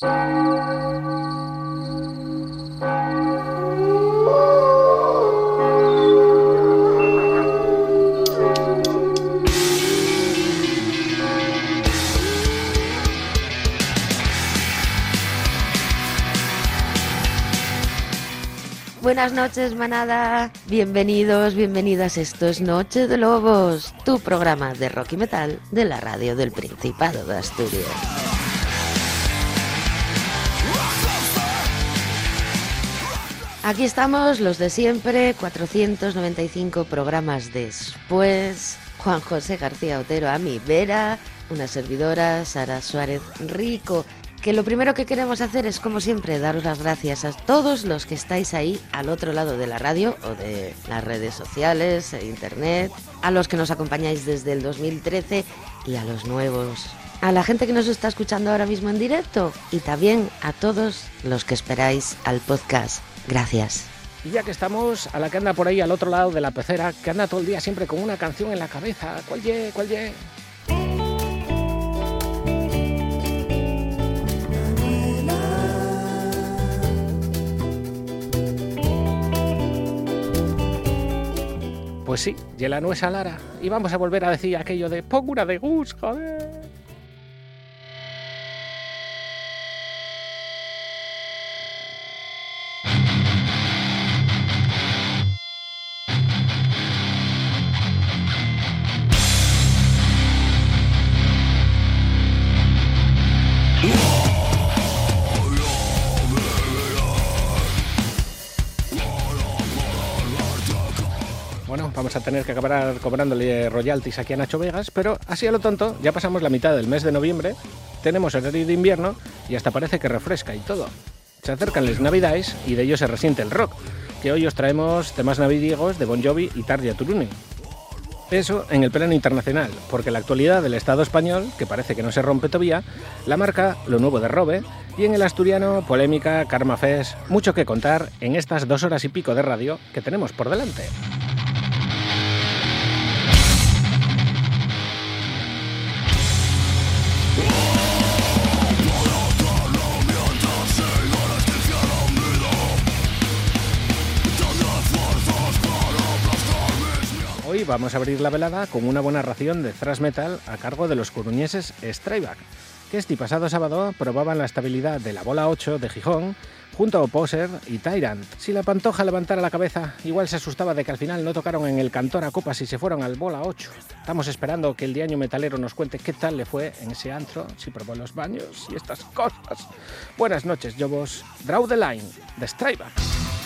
Buenas noches, manada. Bienvenidos, bienvenidas. Esto es Noche de Lobos, tu programa de rock y metal de la radio del Principado de Asturias. Aquí estamos, los de siempre, 495 programas después. Juan José García Otero a mi vera, una servidora, Sara Suárez Rico que lo primero que queremos hacer es, como siempre, daros las gracias a todos los que estáis ahí al otro lado de la radio o de las redes sociales, e internet, a los que nos acompañáis desde el 2013 y a los nuevos, a la gente que nos está escuchando ahora mismo en directo y también a todos los que esperáis al podcast. Gracias. Y ya que estamos, a la que anda por ahí al otro lado de la pecera, que anda todo el día siempre con una canción en la cabeza, ¿cuál ye? ¿Cuál ye? Pues sí, y la nuesa Lara. Y vamos a volver a decir aquello de pon de gus, joder. A tener que acabar cobrándole royalties aquí a Nacho Vegas, pero así a lo tonto, ya pasamos la mitad del mes de noviembre, tenemos horario de invierno y hasta parece que refresca y todo. Se acercan las navidades y de ello se resiente el rock, que hoy os traemos temas navidiegos de Bon Jovi y Tarja Turunen. Eso en el plano internacional, porque la actualidad del Estado español, que parece que no se rompe todavía, la marca lo nuevo de Robe, y en el asturiano, polémica, Karma Fest, mucho que contar en estas dos horas y pico de radio que tenemos por delante. Vamos a abrir la velada con una buena ración de thrash metal a cargo de los coruñeses Strayback, que este pasado sábado probaban la estabilidad de la bola 8 de Gijón junto a Opposer y Tyrant. Si la pantoja levantara la cabeza, igual se asustaba de que al final no tocaron en el cantor a copas y se fueron al bola 8. Estamos esperando que el diaño metalero nos cuente qué tal le fue en ese antro, si probó los baños y estas cosas. Buenas noches, Jobos. Draw the Line, de Strayback.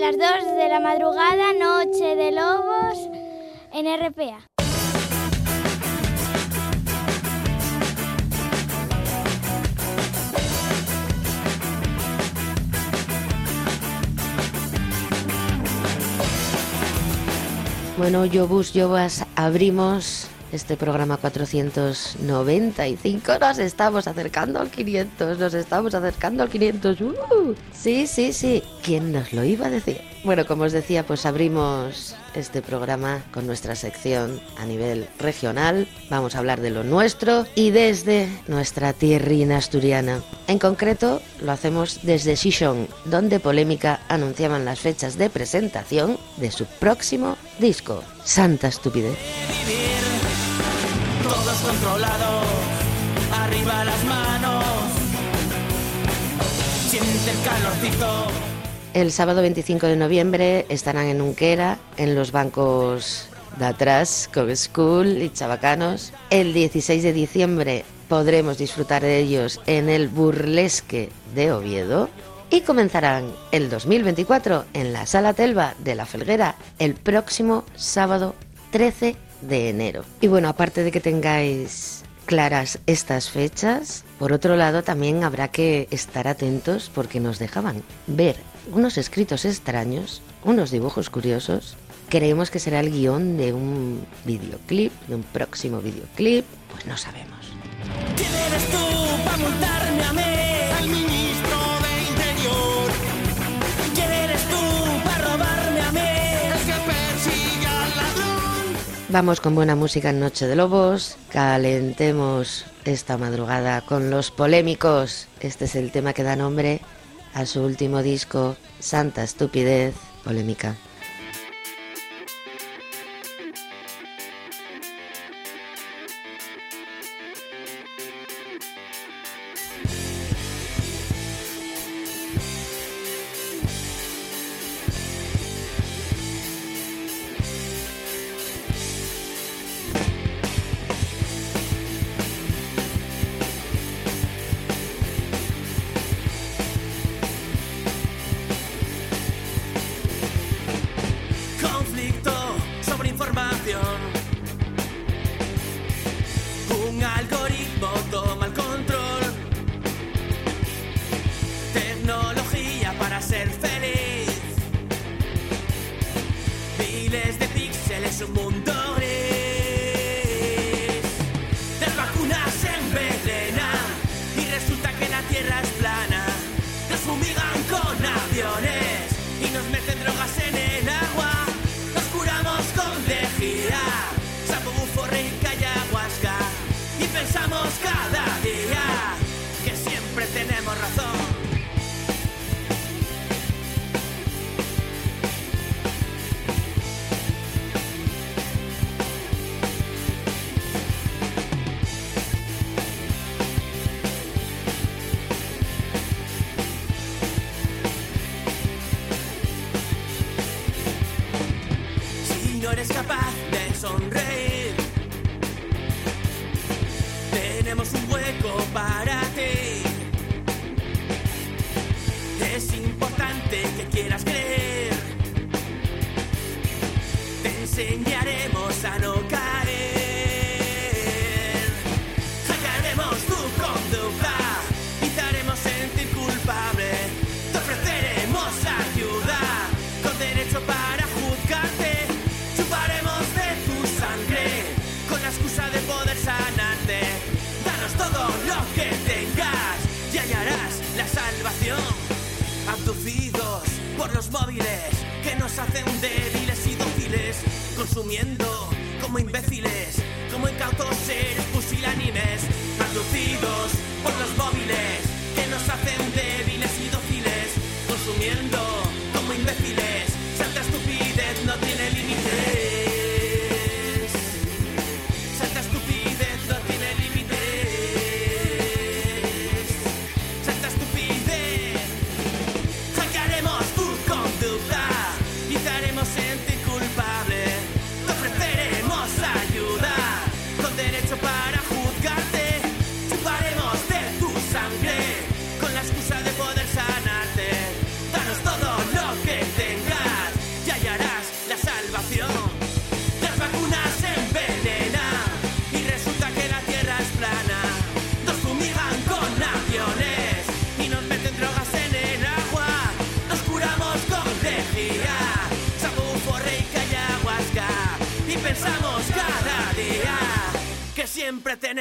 Las 2 de la madrugada, Noche de Lobos en RPA. Bueno, yo bus, yo vas, abrimos este programa 495. Nos estamos acercando al 500, nos estamos acercando al 500. ¡Uh! Sí, sí, sí. ¿Quién nos lo iba a decir? Bueno, como os decía, pues abrimos este programa con nuestra sección a nivel regional. Vamos a hablar de lo nuestro y desde nuestra tierrina asturiana. En concreto, lo hacemos desde Xixón, donde Polémica anunciaban las fechas de presentación de su próximo disco, Santa Estupidez. El sábado 25 de noviembre estarán en Unquera, en los bancos de atrás, con School y Chavacanos. El 16 de diciembre podremos disfrutar de ellos en el Burlesque de Oviedo. Y comenzarán el 2024 en la Sala Telva de la Felguera el próximo sábado 13 de enero. Y bueno, aparte de que tengáis claras estas fechas, por otro lado también habrá que estar atentos porque nos dejaban ver unos escritos extraños, unos dibujos curiosos. Creemos que será el guion de un videoclip, de un próximo videoclip, pues no sabemos. ¿Quién eres tú Vamos con buena música en Noche de Lobos, calentemos esta madrugada con los polémicos. Este es el tema que da nombre a su último disco, Santa Estupidez, polémica.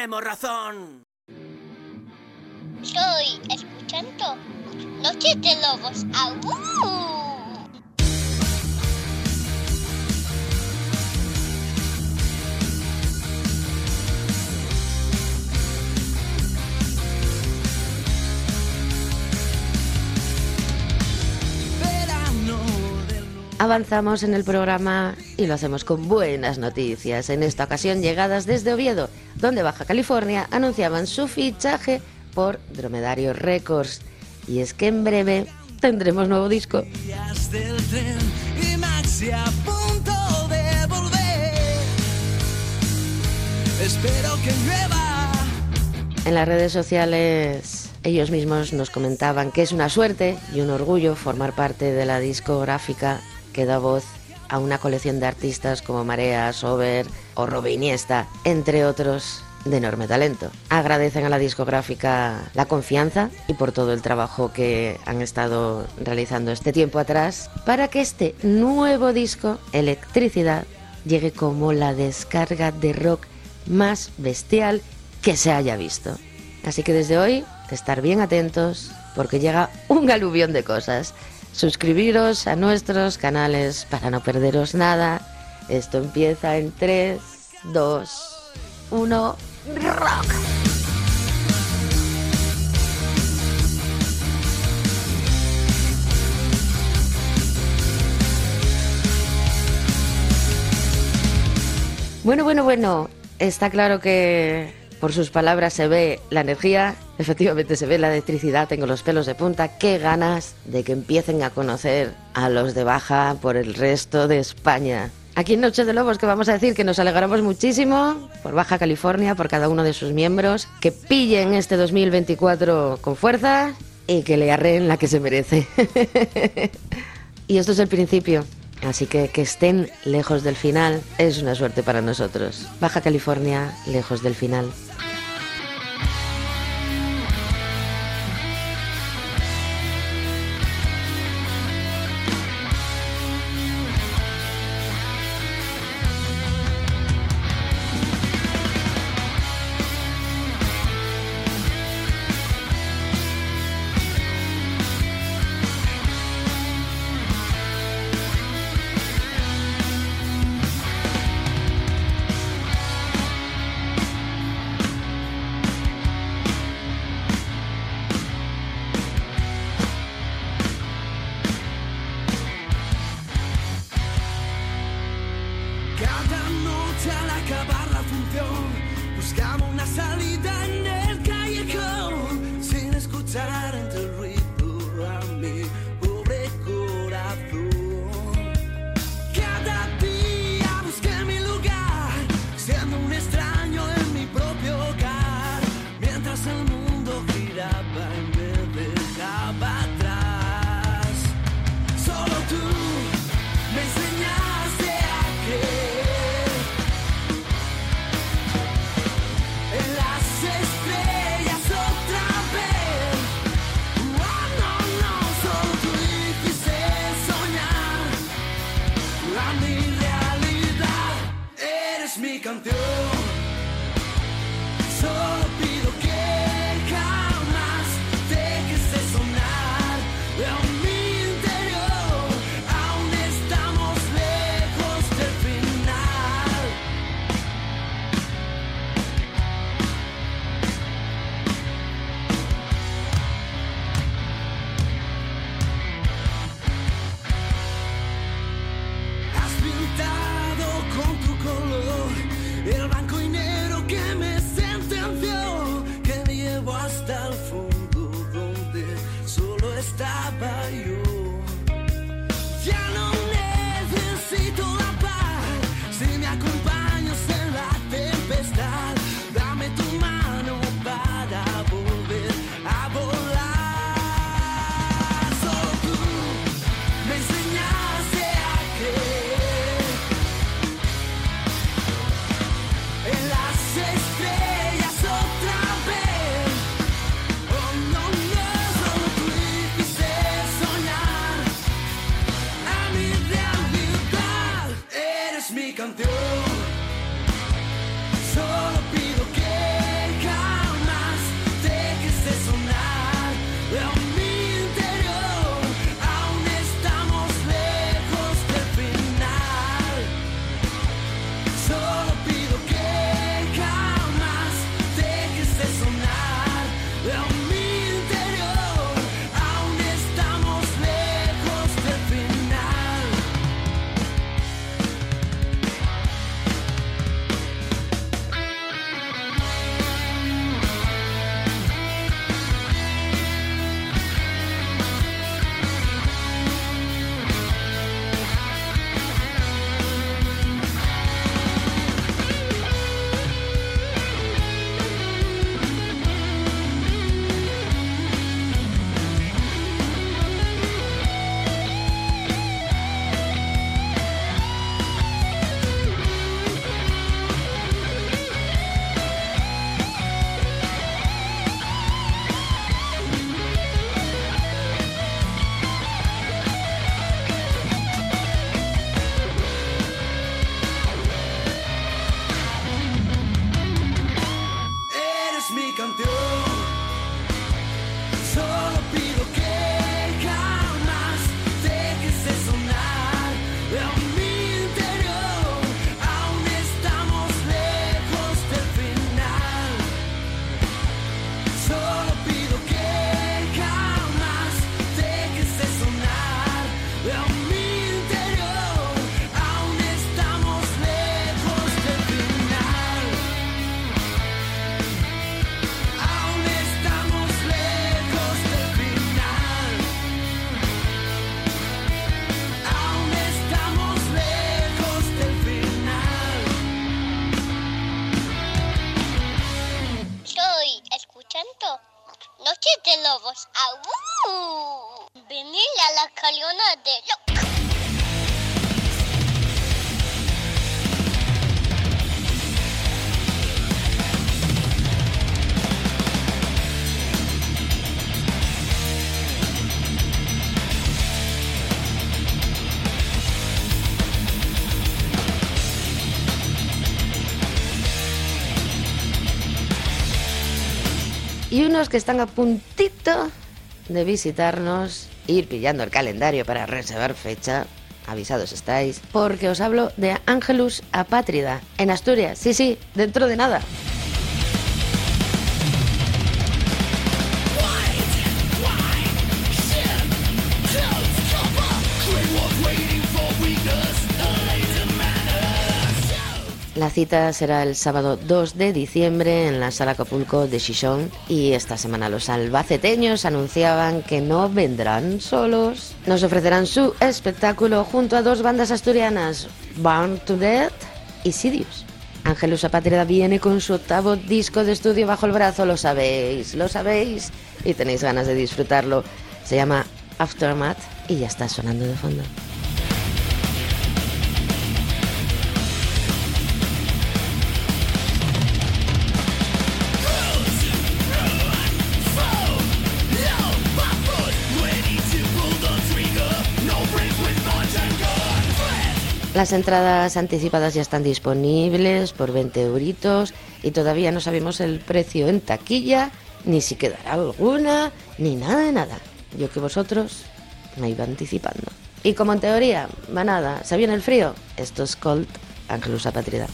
Tenemos razón. Estoy escuchando Noche de Lobos. ¡Au! Avanzamos en el programa y lo hacemos con buenas noticias. En esta ocasión llegadas desde Oviedo, donde Baja California anunciaban su fichaje por Dromedario Records. Y es que en breve tendremos nuevo disco. En las redes sociales ellos mismos nos comentaban que es una suerte y un orgullo formar parte de la discográfica que da voz a una colección de artistas como Marea, Sober o Robe Iniesta, entre otros de enorme talento. Agradecen a la discográfica la confianza y por todo el trabajo que han estado realizando este tiempo atrás para que este nuevo disco, Electricidad, llegue como la descarga de rock más bestial que se haya visto. Así que desde hoy, estar bien atentos porque llega un aluvión de cosas. Suscribiros a nuestros canales para no perderos nada. Esto empieza en 3, 2, 1, rock. Bueno, bueno, bueno. Está claro que por sus palabras se ve la energía, efectivamente se ve la electricidad, tengo los pelos de punta. Qué ganas de que empiecen a conocer a los de baja por el resto de España. Aquí en Noche de Lobos que vamos a decir que nos alegramos muchísimo por Baja California, por cada uno de sus miembros, que pillen este 2024 con fuerza y que le arreen la que se merece. y esto es el principio. Así que que estén lejos del final es una suerte para nosotros. Baja California, lejos del final. amigos. ¡Au! A la colina de y unos que están a puntito de visitarnos, ir pillando el calendario para reservar fecha. Avisados estáis, porque os hablo de Ángelus Apátrida, en Asturias. Sí, sí, dentro de nada. Cita será el sábado 2 de diciembre en la Sala Acapulco de Chichón y esta semana los albaceteños anunciaban que no vendrán solos. Nos ofrecerán su espectáculo junto a dos bandas asturianas, Born to Death y Sidious. Ángelus Apátrida viene con su octavo disco de estudio bajo el brazo, lo sabéis, lo sabéis y tenéis ganas de disfrutarlo. Se llama Aftermath y ya está sonando de fondo. Las entradas anticipadas ya están disponibles por 20 euritos y todavía no sabemos el precio en taquilla, ni si quedará alguna, ni nada de nada. Yo que vosotros me iba anticipando. Y como en teoría, va nada, ¿se viene el frío? Esto es Colt, Ángelus Apatrida.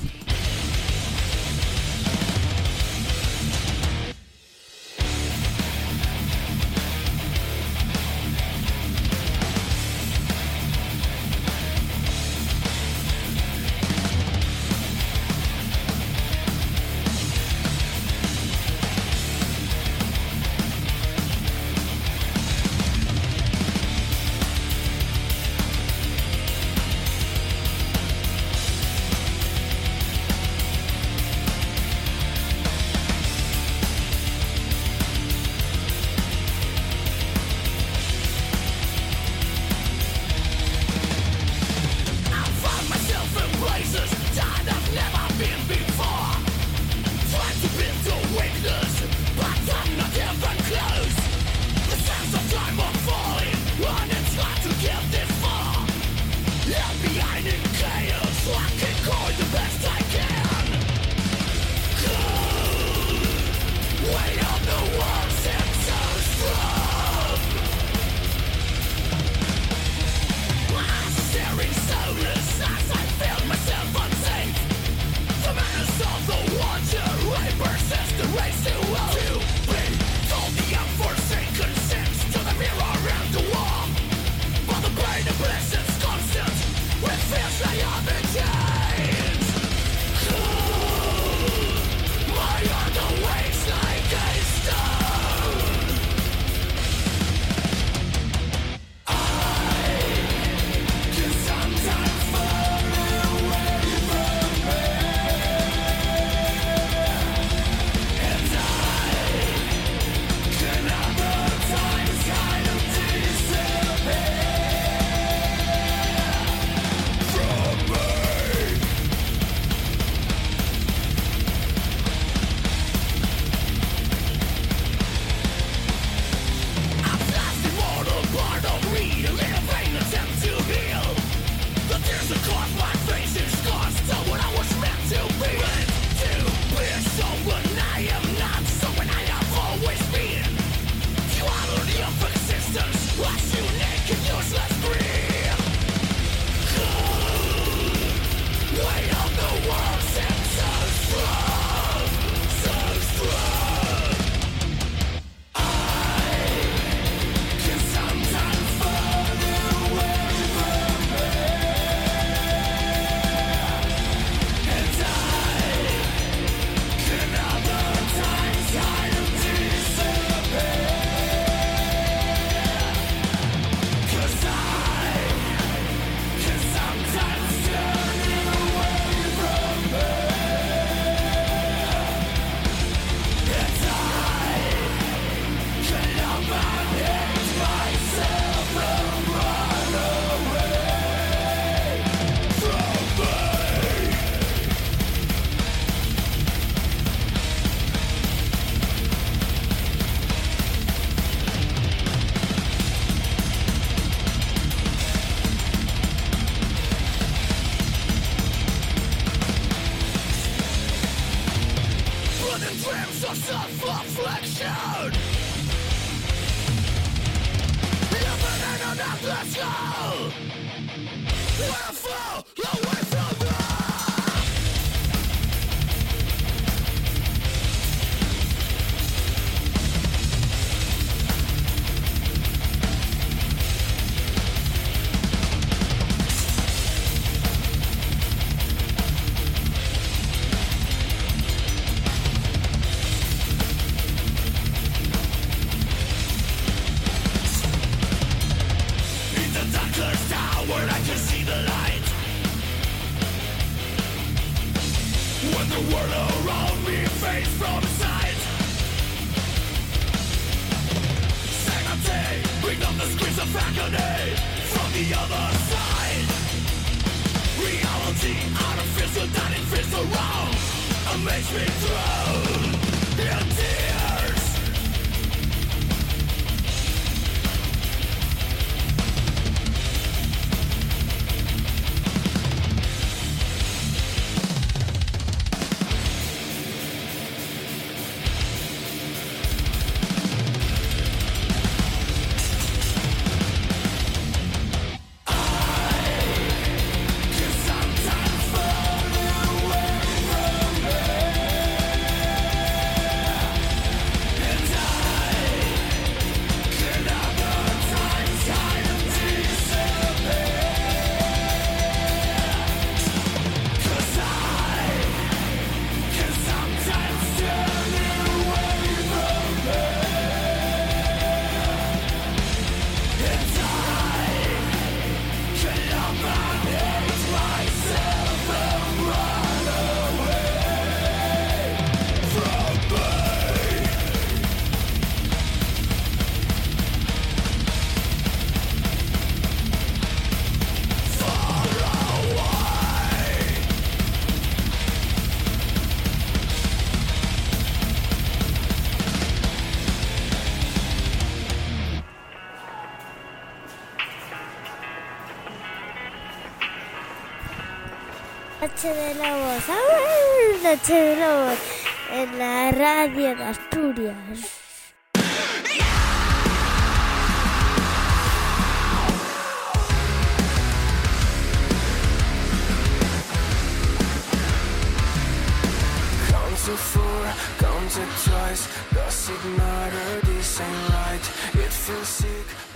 Noche de Lobos, ¡ay! Noche de Lobos, en la radio de Asturias. To four, to twice. Does it matter? This ain't right. It feels.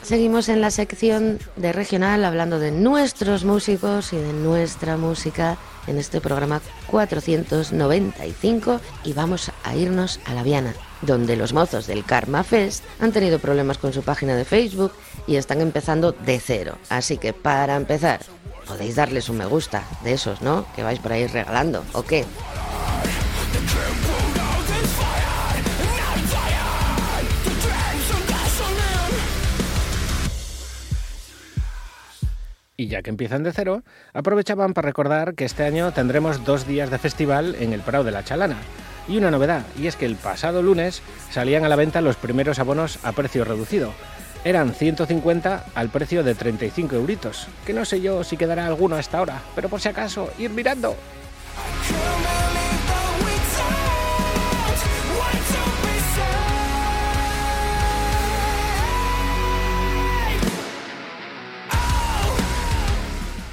Seguimos en la sección de regional hablando de nuestros músicos y de nuestra música en este programa 495 y vamos a irnos a La Viana, donde los mozos del Karma Fest han tenido problemas con su página de Facebook y están empezando de cero. Así que para empezar, podéis darles un me gusta de esos, ¿no? Que vais por ahí regalando, ¿o qué? Y ya que empiezan de cero, aprovechaban para recordar que este año tendremos dos días de festival en el Prado de la Chalana. Y una novedad, y es que el pasado lunes salían a la venta los primeros abonos a precio reducido. Eran 150 al precio de 35 euritos, que no sé yo si quedará alguno a esta hora, pero por si acaso, ir mirando.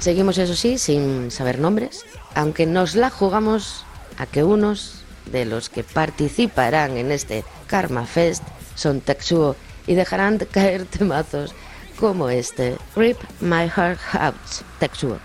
Seguimos, eso sí, sin saber nombres, aunque nos la jugamos a que unos de los que participarán en este Karma Fest son Texuo y dejarán de caer temazos como este Rip My Heart Out, Texuo.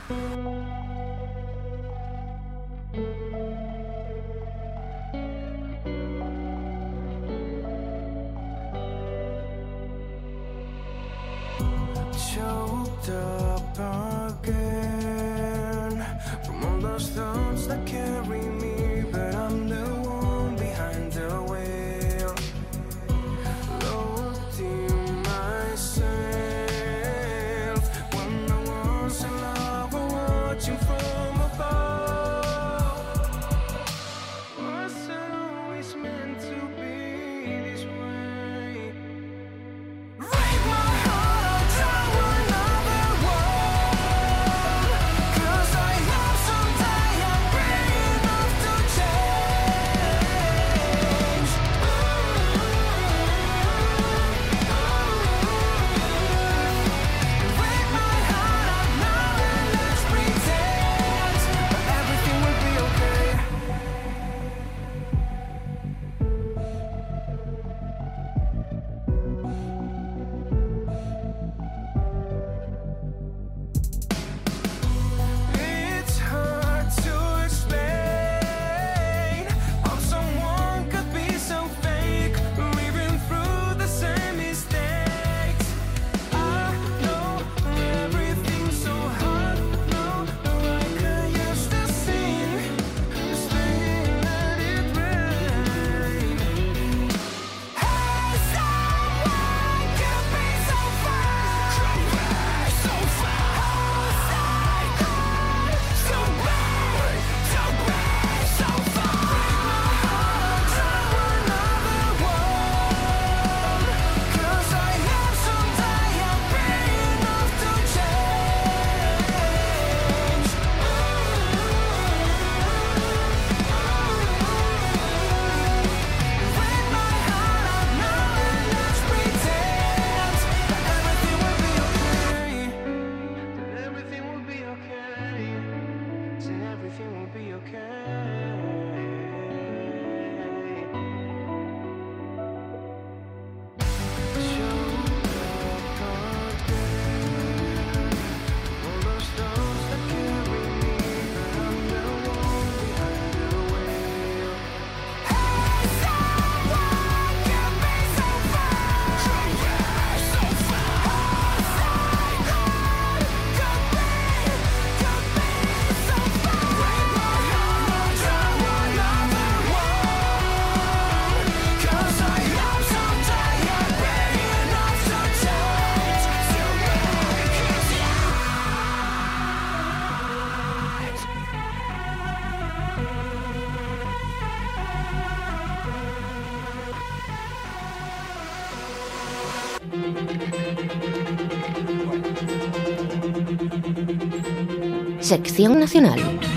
Sección Nacional.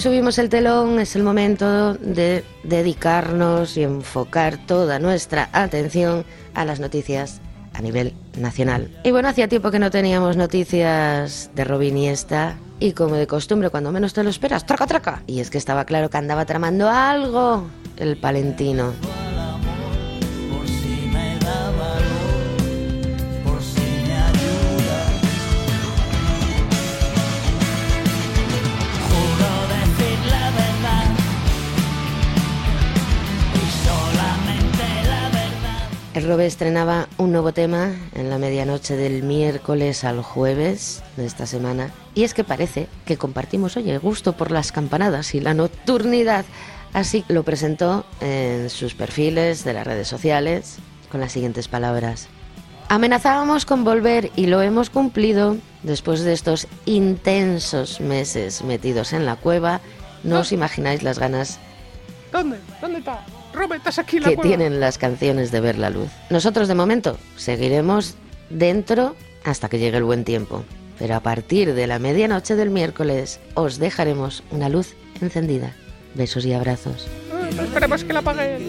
Subimos el telón, es el momento de dedicarnos y enfocar toda nuestra atención a las noticias a nivel nacional. Y bueno, hacía tiempo que no teníamos noticias de Robin y esta. Y como de costumbre, cuando menos te lo esperas, traca, traca. Y es que estaba claro que andaba tramando algo el palentino. El Robe estrenaba un nuevo tema en la medianoche del miércoles al jueves de esta semana. Y es que parece que compartimos hoy el gusto por las campanadas y la nocturnidad. Así lo presentó en sus perfiles de las redes sociales con las siguientes palabras. Amenazábamos con volver y lo hemos cumplido después de estos intensos meses metidos en la cueva. No os imagináis las ganas ¿Dónde? ¿Dónde está? Aquí la que cueva. tienen las canciones de ver la luz. Nosotros de momento seguiremos dentro hasta que llegue el buen tiempo. Pero a partir de la medianoche del miércoles os dejaremos una luz encendida. Besos y abrazos. Ay, no esperemos que la apaguen.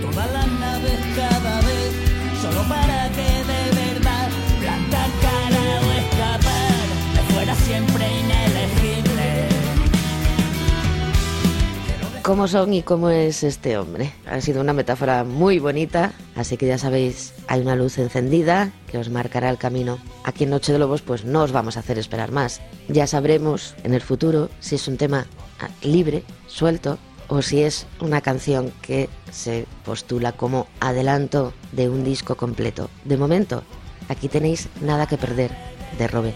Todas las naves cada vez, solo para que de verdad plantar cara o escapar, me fuera siempre ¿Cómo son y cómo es este hombre? Ha sido una metáfora muy bonita, así que ya sabéis, hay una luz encendida que os marcará el camino. Aquí en Noche de Lobos pues no os vamos a hacer esperar más. Ya sabremos en el futuro si es un tema ah, libre, suelto, o si es una canción que se postula como adelanto de un disco completo. De momento, aquí tenéis Nada que perder de Robe.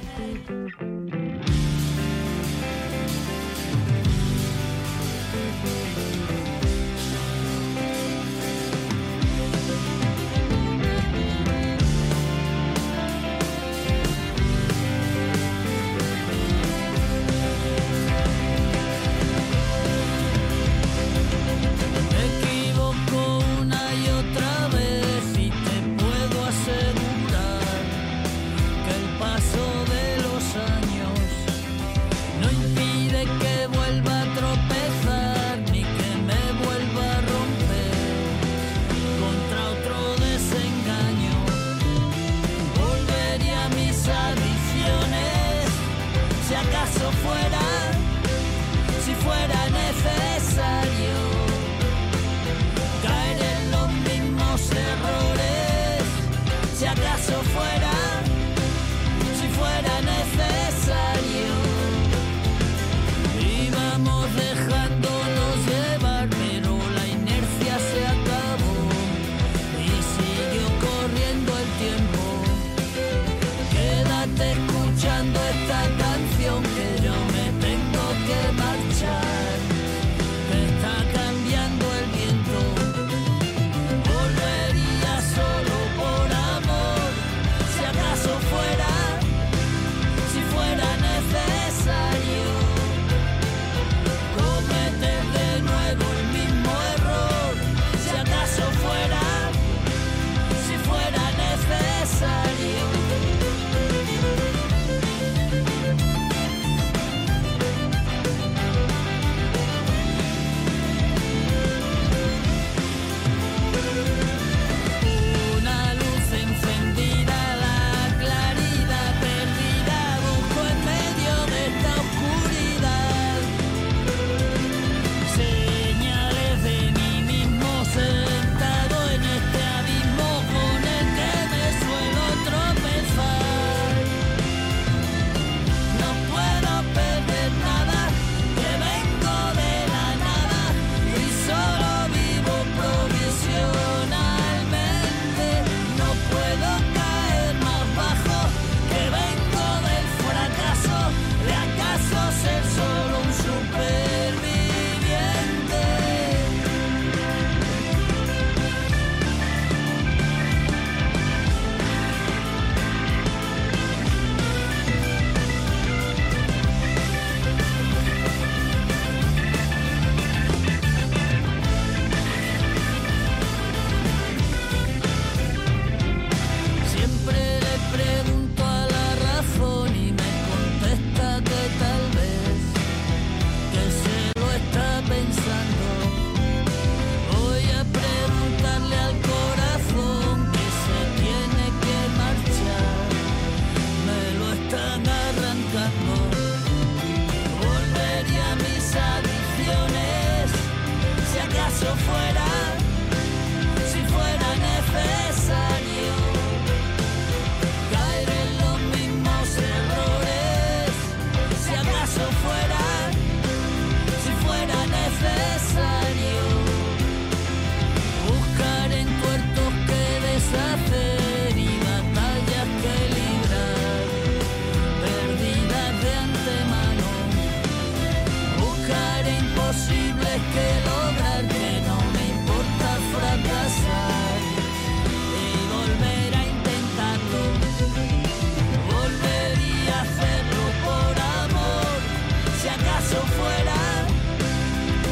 eso fuera,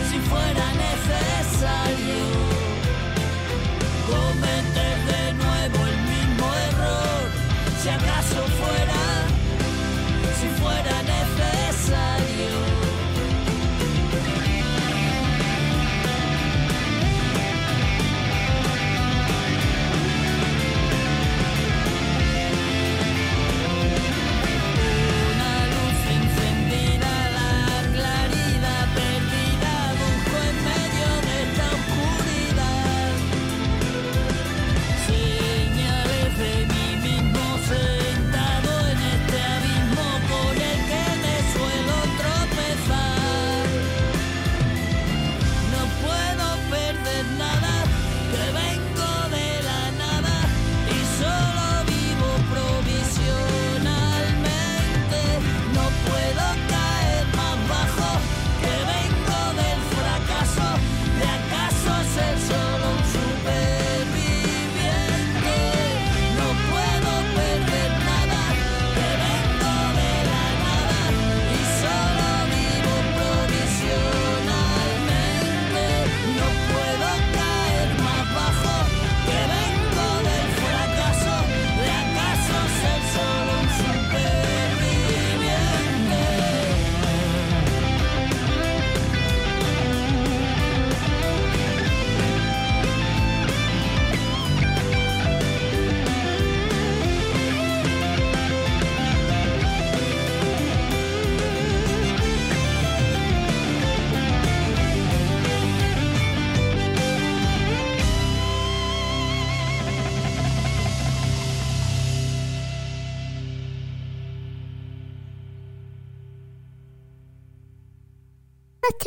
si fuera necesario, cometer de nuevo el mismo error, si.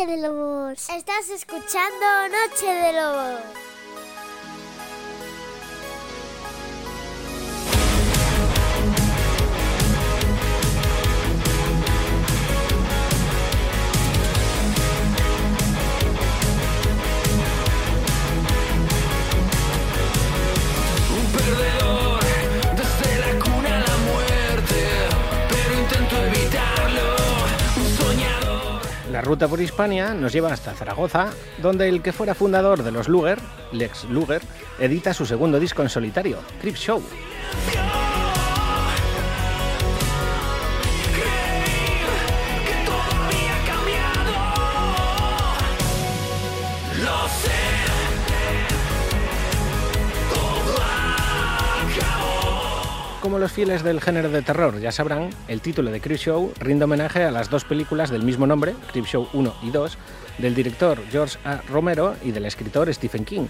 Noche de Lobos. Estás escuchando Noche de Lobos. Por Hispania nos lleva hasta Zaragoza, donde el que fuera fundador de los Luger, Lex Luger, edita su segundo disco en solitario, Crip Show. Como los fieles del género de terror ya sabrán, el título de Crip Show rinde homenaje a las dos películas del mismo nombre, Crip Show 1 y 2, del director George A. Romero y del escritor Stephen King.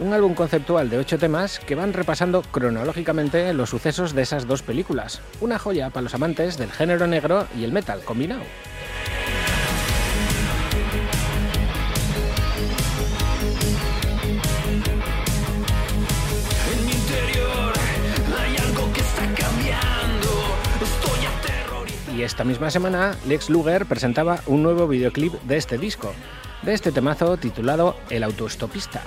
Un álbum conceptual de ocho temas que van repasando cronológicamente los sucesos de esas dos películas. Una joya para los amantes del género negro y el metal combinado. Y esta misma semana, Lex Luger presentaba un nuevo videoclip de este disco, de este temazo titulado El autoestopista.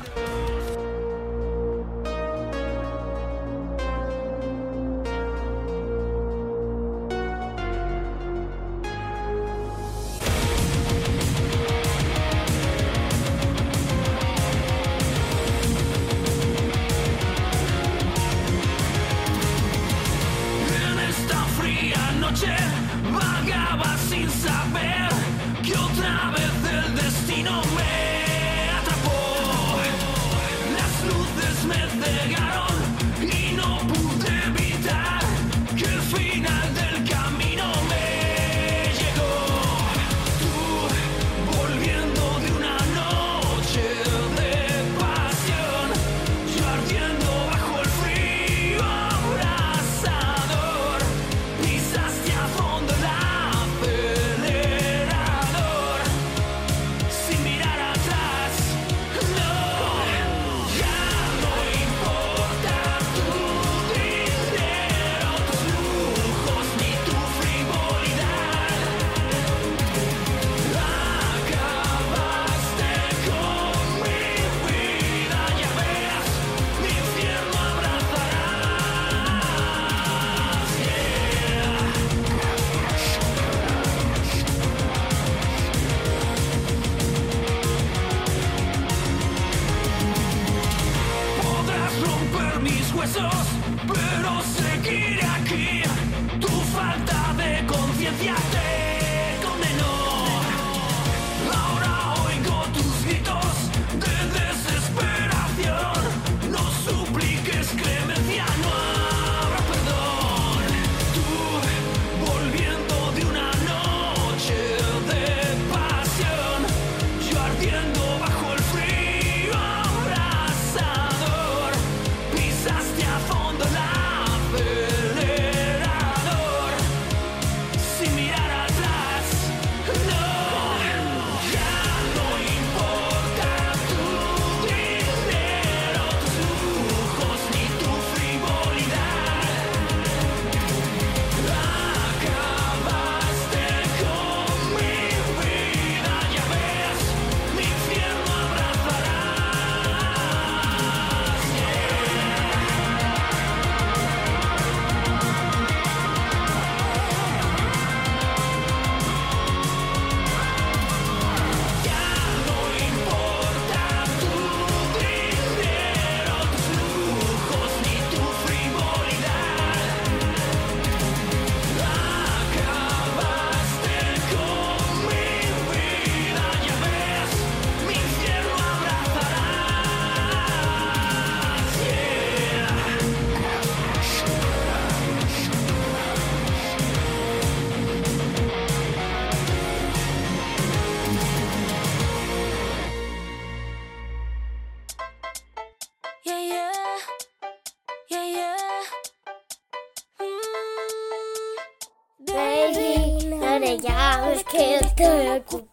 Estoy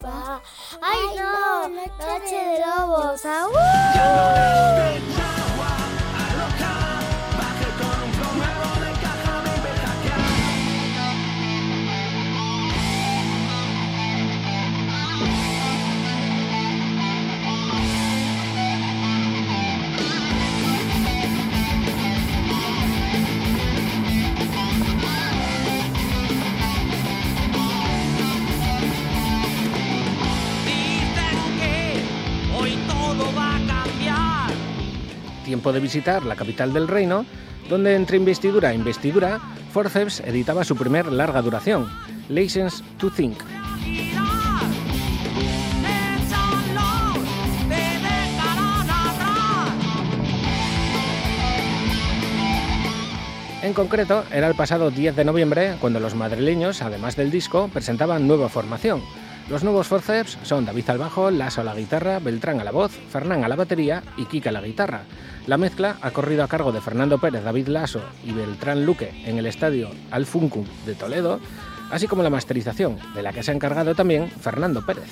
de visitar la capital del reino, donde entre investidura e investidura, Forceps editaba su primer larga duración, License to Think. En concreto, era el pasado 10 de noviembre cuando los madrileños, además del disco, presentaban nueva formación. Los nuevos Forceps son David al bajo, Lasso a la guitarra, Beltrán a la voz, Fernán a la batería y Kika a la guitarra. La mezcla ha corrido a cargo de Fernando Pérez, David Lasso y Beltrán Luque en el estadio Alfuncum de Toledo, así como la masterización, de la que se ha encargado también Fernando Pérez.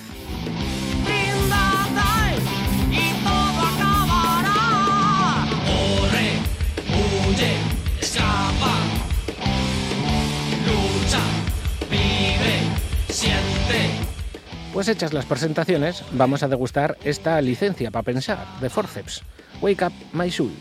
Pues hechas las presentaciones, vamos a degustar esta licencia para pensar de Forceps. Wake Up My Soul.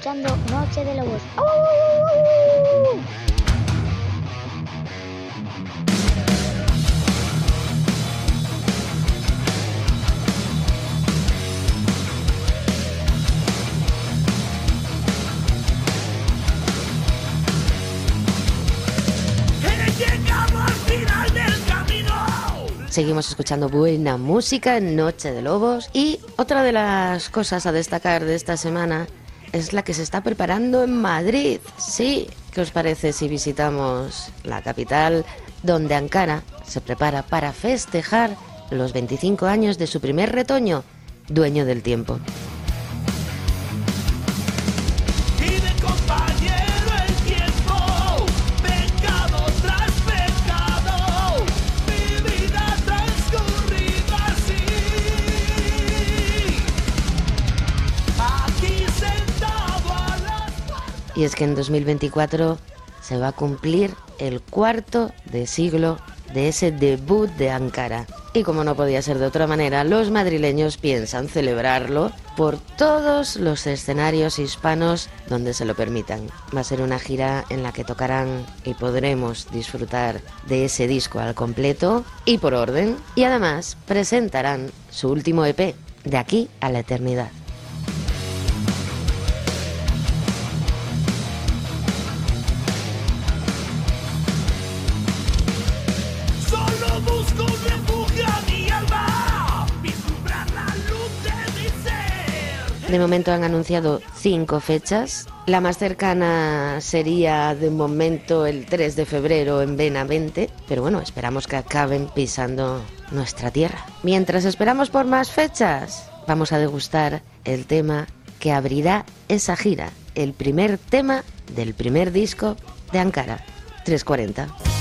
Escuchando Noche de Lobos. Camino. Seguimos escuchando buena música en Noche de Lobos y otra de las cosas a destacar de esta semana es la que se está preparando en Madrid. Sí, ¿qué os parece si visitamos la capital donde Ankara se prepara para festejar los 25 años de su primer retoño, dueño del tiempo? Y es que en 2024 se va a cumplir el cuarto de siglo de ese debut de Ankara. Y como no podía ser de otra manera, los madrileños piensan celebrarlo por todos los escenarios hispanos donde se lo permitan. Va a ser una gira en la que tocarán y podremos disfrutar de ese disco al completo y por orden. Y además presentarán su último EP, De aquí a la eternidad. De momento han anunciado cinco fechas. La más cercana sería de momento el 3 de febrero en Benavente, pero bueno, esperamos que acaben pisando nuestra tierra. Mientras esperamos por más fechas, vamos a degustar el tema que abrirá esa gira, el primer tema del primer disco de Ankara, 340.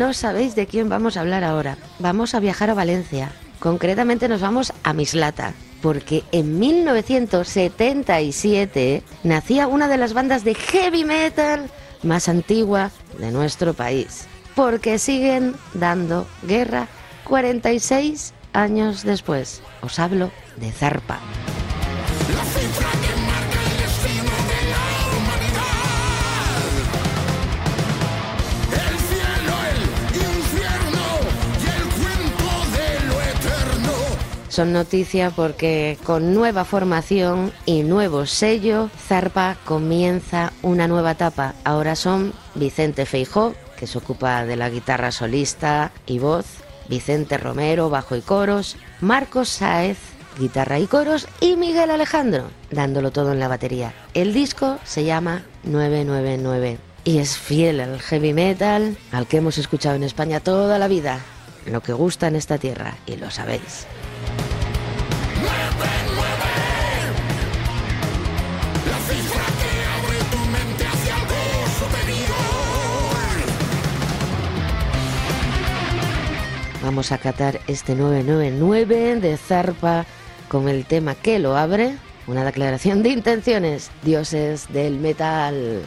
No sabéis de quién vamos a hablar ahora. Vamos a viajar a Valencia. Concretamente nos vamos a Mislata. Porque en 1977 nacía una de las bandas de heavy metal más antigua de nuestro país. Porque siguen dando guerra 46 años después. Os hablo de Zarpa. Son noticia porque con nueva formación y nuevo sello, Zarpa comienza una nueva etapa. Ahora son Vicente Feijó, que se ocupa de la guitarra solista y voz, Vicente Romero, bajo y coros, Marcos Sáez, guitarra y coros, y Miguel Alejandro, dándolo todo en la batería. El disco se llama 999 y es fiel al heavy metal, al que hemos escuchado en España toda la vida. Lo que gusta en esta tierra, y lo sabéis. Vamos a catar este 999 de Zarpa con el tema que lo abre. Una declaración de intenciones. Dioses del metal.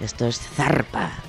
Esto es Zarpa.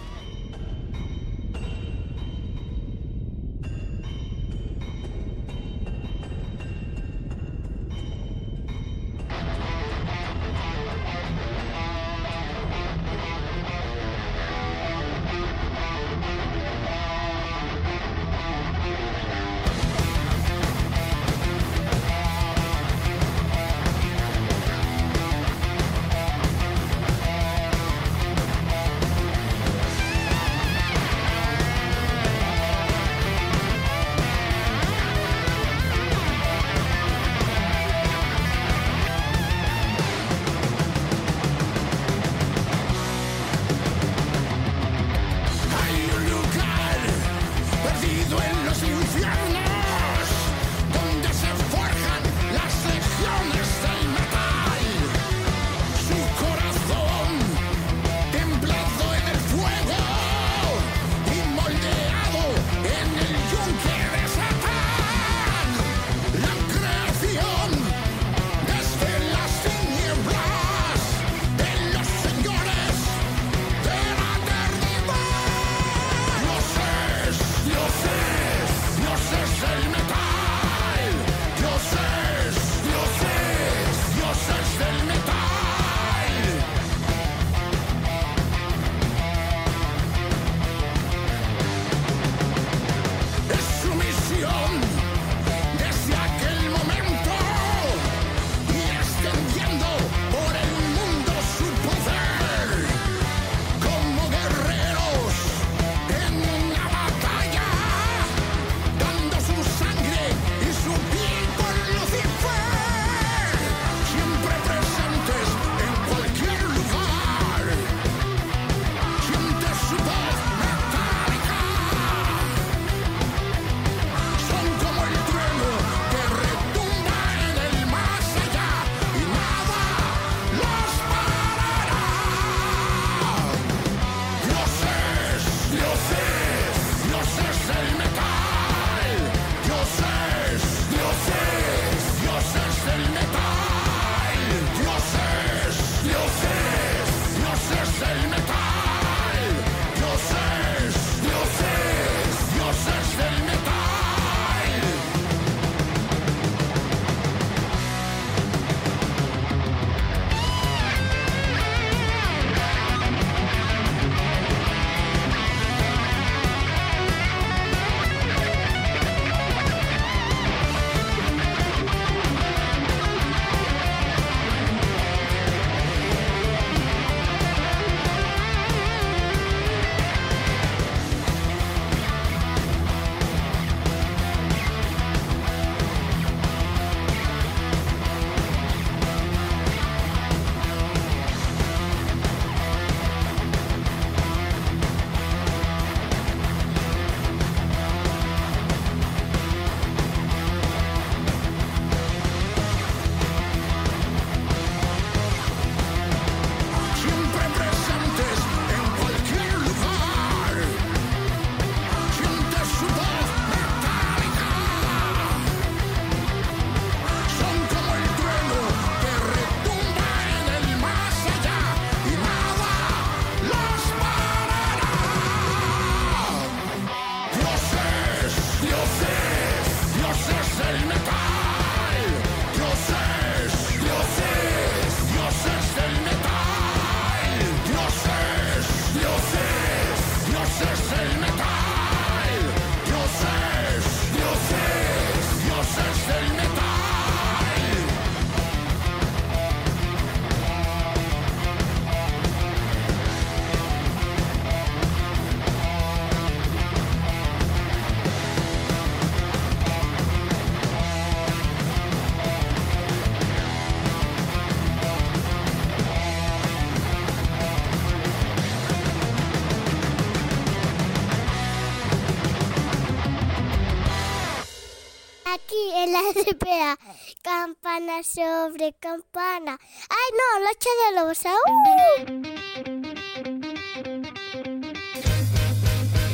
Campana. ¡Ay, no! ¡Noche de lobos! ¡Aú!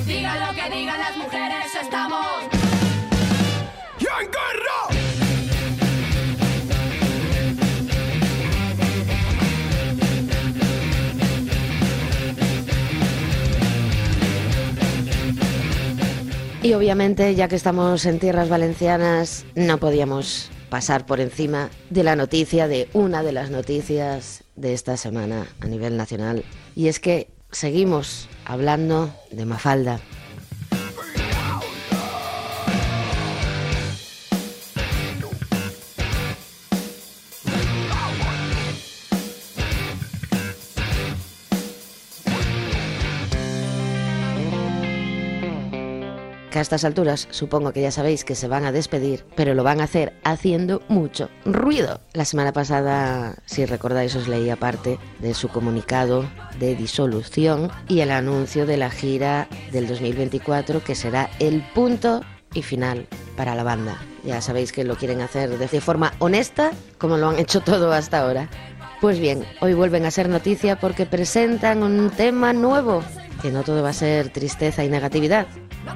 Digan lo que digan las mujeres, estamos. Y obviamente, ya que estamos en tierras valencianas, no podíamos pasar por encima de la noticia, de una de las noticias de esta semana a nivel nacional. Y es que seguimos hablando de Mafalda. A estas alturas supongo que ya sabéis que se van a despedir, pero lo van a hacer haciendo mucho ruido. La semana pasada, si recordáis, os leí aparte de su comunicado de disolución y el anuncio de la gira del 2024 que será el punto y final para la banda. Ya sabéis que lo quieren hacer de forma honesta, como lo han hecho todo hasta ahora. Pues bien, hoy vuelven a ser noticia porque presentan un tema nuevo, que no todo va a ser tristeza y negatividad. No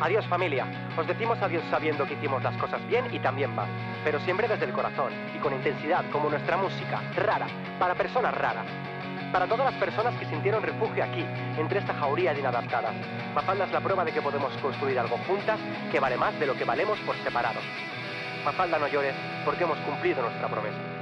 Adiós familia. Os decimos adiós sabiendo que hicimos las cosas bien y también mal, pero siempre desde el corazón y con intensidad como nuestra música, rara, para personas raras. Para todas las personas que sintieron refugio aquí, entre esta jauría de inadaptadas. Mafalda es la prueba de que podemos construir algo juntas que vale más de lo que valemos por separado. Mafalda no llores porque hemos cumplido nuestra promesa.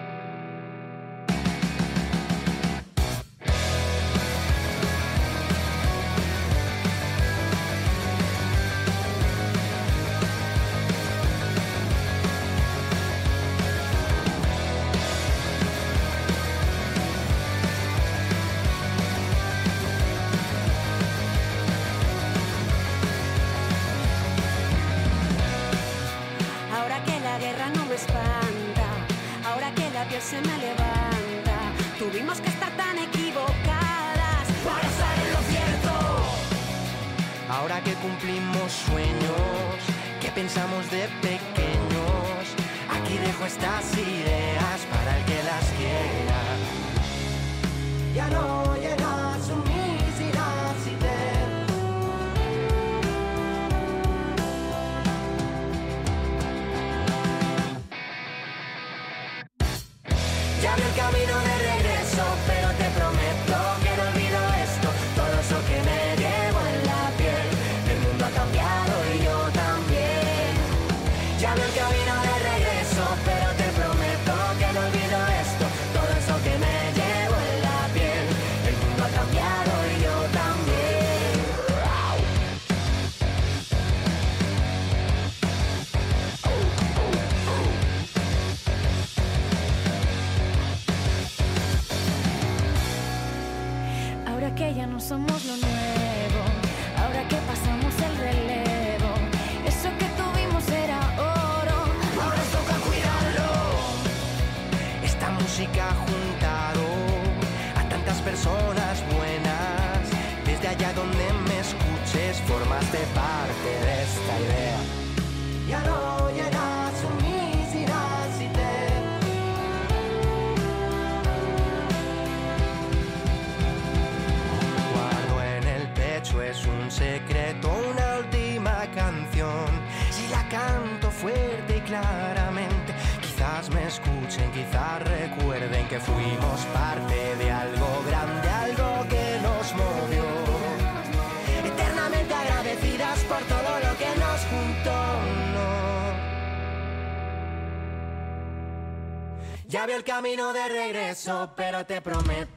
Ya el camino de regreso, pero te prometo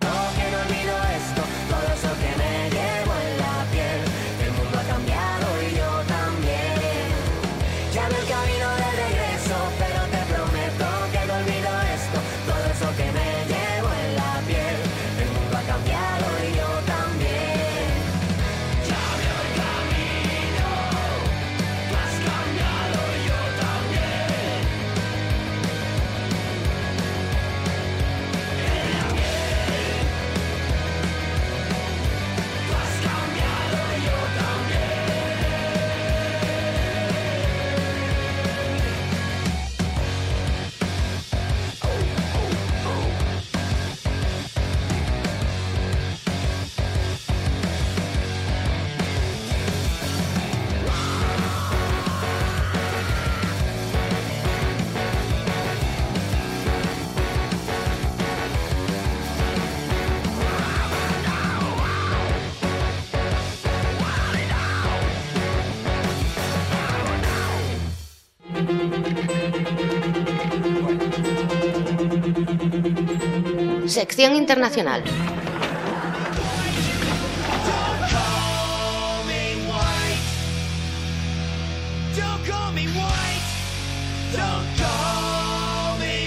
me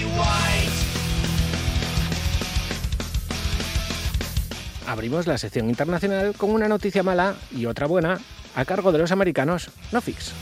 white. Abrimos la sección internacional con una noticia mala y otra buena a cargo de los americanos Nofix.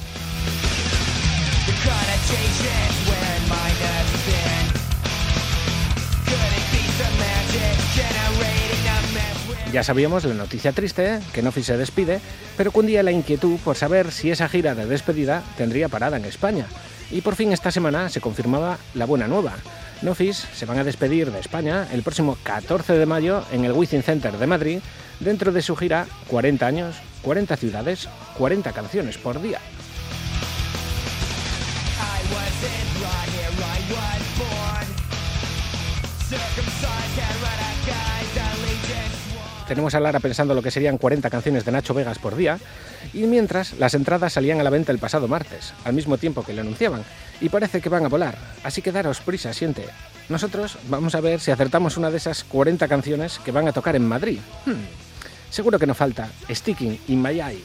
Ya sabíamos la noticia triste, que Nofix se despide, pero cundía la inquietud por saber si esa gira de despedida tendría parada en España. Y por fin esta semana se confirmaba la buena nueva. Nofix se van a despedir de España el próximo 14 de mayo en el Wizzing Center de Madrid, dentro de su gira 40 años, 40 ciudades, 40 canciones por día. Tenemos a Lara pensando lo que serían 40 canciones de Nacho Vegas por día, y mientras las entradas salían a la venta el pasado martes, al mismo tiempo que le anunciaban, y parece que van a volar, así que daros prisa, siente. Nosotros vamos a ver si acertamos una de esas 40 canciones que van a tocar en Madrid. Hmm, Seguro que no falta Sticking in My Eye.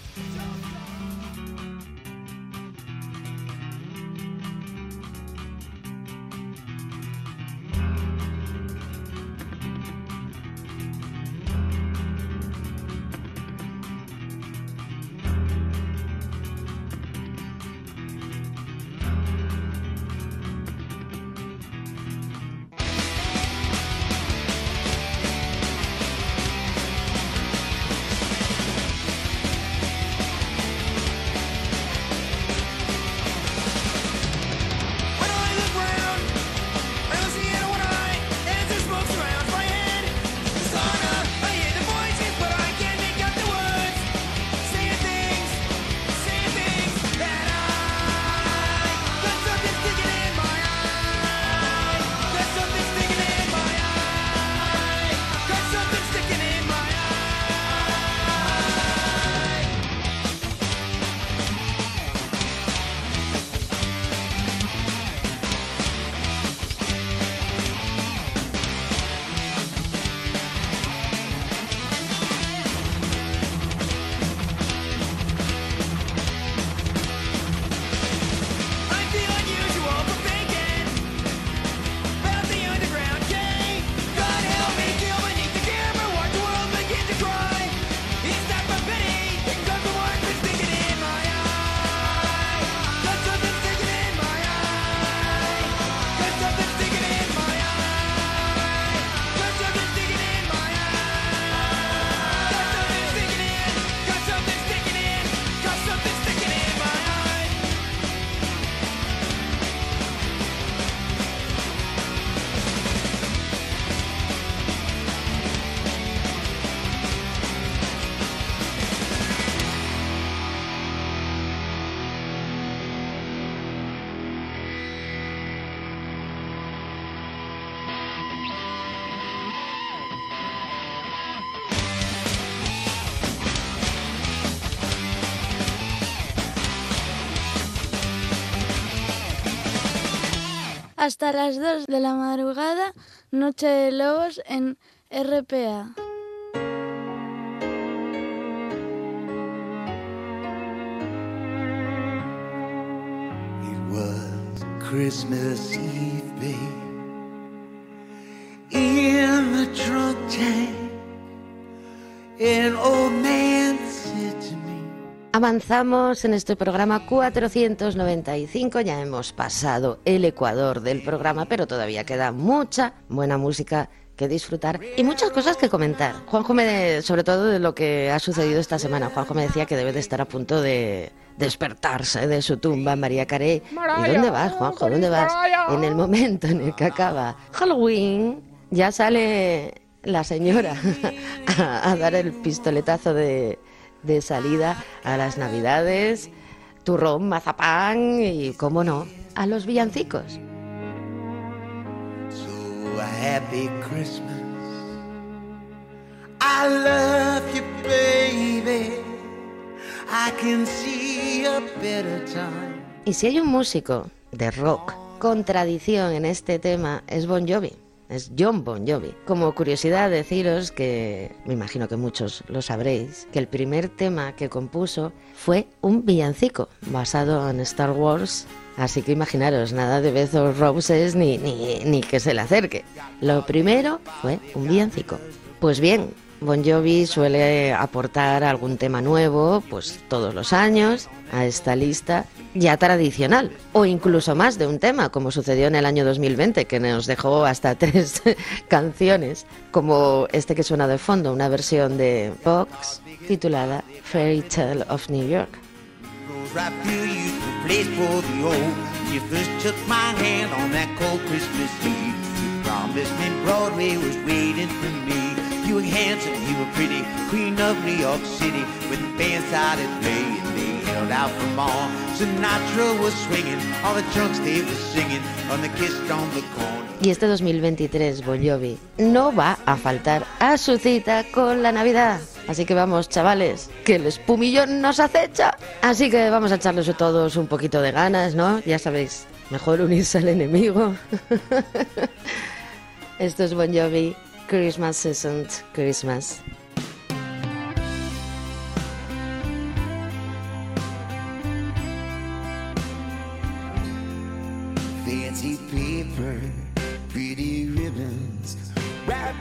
Hasta las 2 de la madrugada, Noche de Lobos en RPA. It was Christmas Eve, babe. In the trunk tank, an old man. Avanzamos en este programa 495, ya hemos pasado el ecuador del programa, pero todavía queda mucha buena música que disfrutar y muchas cosas que comentar. Juanjo, me, sobre todo de lo que ha sucedido esta semana, Juanjo me decía que debe de estar a punto de despertarse de su tumba, María Carey. ¿Y dónde vas, Juanjo? ¿Dónde vas? En el momento en el que acaba Halloween, ya sale la señora a, a dar el pistoletazo de, de salida a las navidades, turrón, mazapán y, cómo no, a los villancicos. So a happy Christmas. I love you, baby. I can see a better time. Y si hay un músico de rock con tradición en este tema, es Bon Jovi. Es John Bon Jovi. Como curiosidad deciros que, me imagino que muchos lo sabréis, que el primer tema que compuso fue un villancico basado en Star Wars. Así que imaginaros, nada de Bezos Roses ni, ni, ni que se le acerque. Lo primero fue un villancico. Pues bien, Bon Jovi suele aportar algún tema nuevo, pues todos los años, a esta lista ya tradicional, o incluso más de un tema, como sucedió en el año 2020, que nos dejó hasta tres canciones, como este que suena de fondo, una versión de Vox titulada Fairy Tale of New York. Out swinging, all the drunks they were singing on the kiss on the corner. Y este 2023 Bon Jovi no va a faltar a su cita con la Navidad. Así que vamos, chavales, que el espumillón nos acecha. Así que vamos a echarles a todos un poquito de ganas, ¿no? Ya sabéis, mejor unirse al enemigo. Esto es Bon Jovi, Christmas isn't Christmas.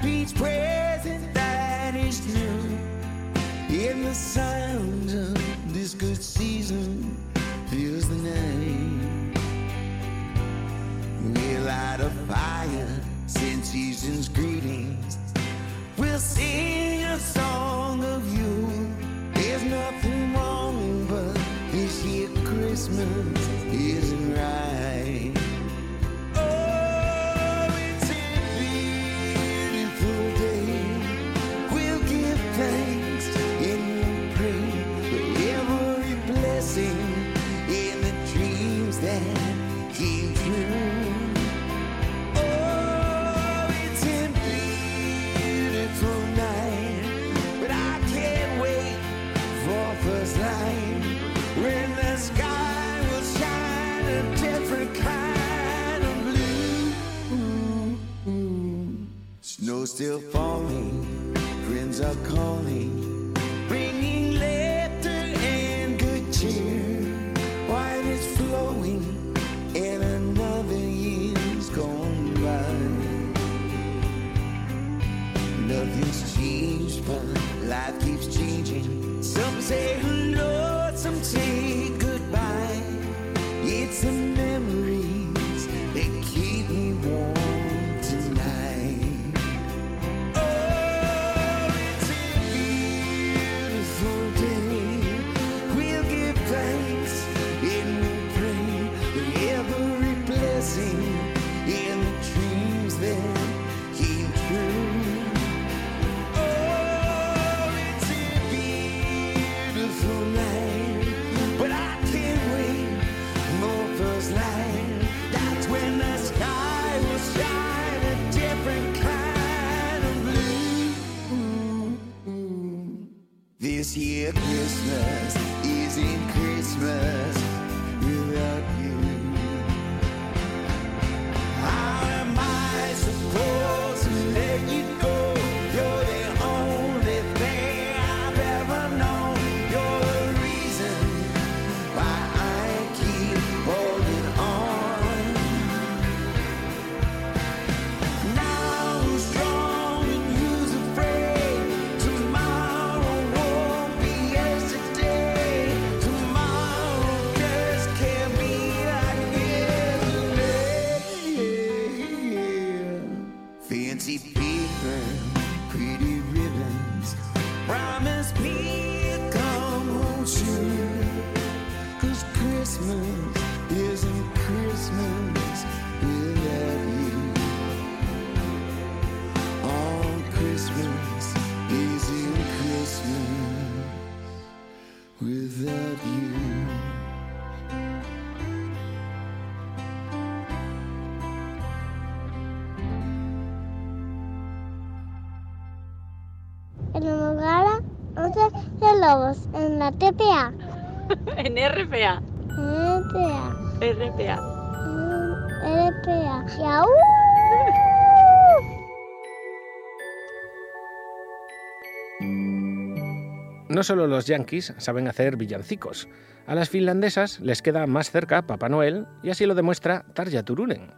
Each present that is new. In the sound of this good season fills the night. We'll light a fire, send season's greetings. We'll sing a song of you. There's nothing wrong, but this year Christmas isn't right. Snow still falling, friends are calling, bringing laughter and good cheer. Wine is flowing, and another year's gone by. Nothing's changed, but life keeps changing. Some say Christmas. En RPA. RPA. RPA. RPA. ¡Yau! No solo los yankees saben hacer villancicos. A las finlandesas les queda más cerca Papá Noel y así lo demuestra Tarja Turunen.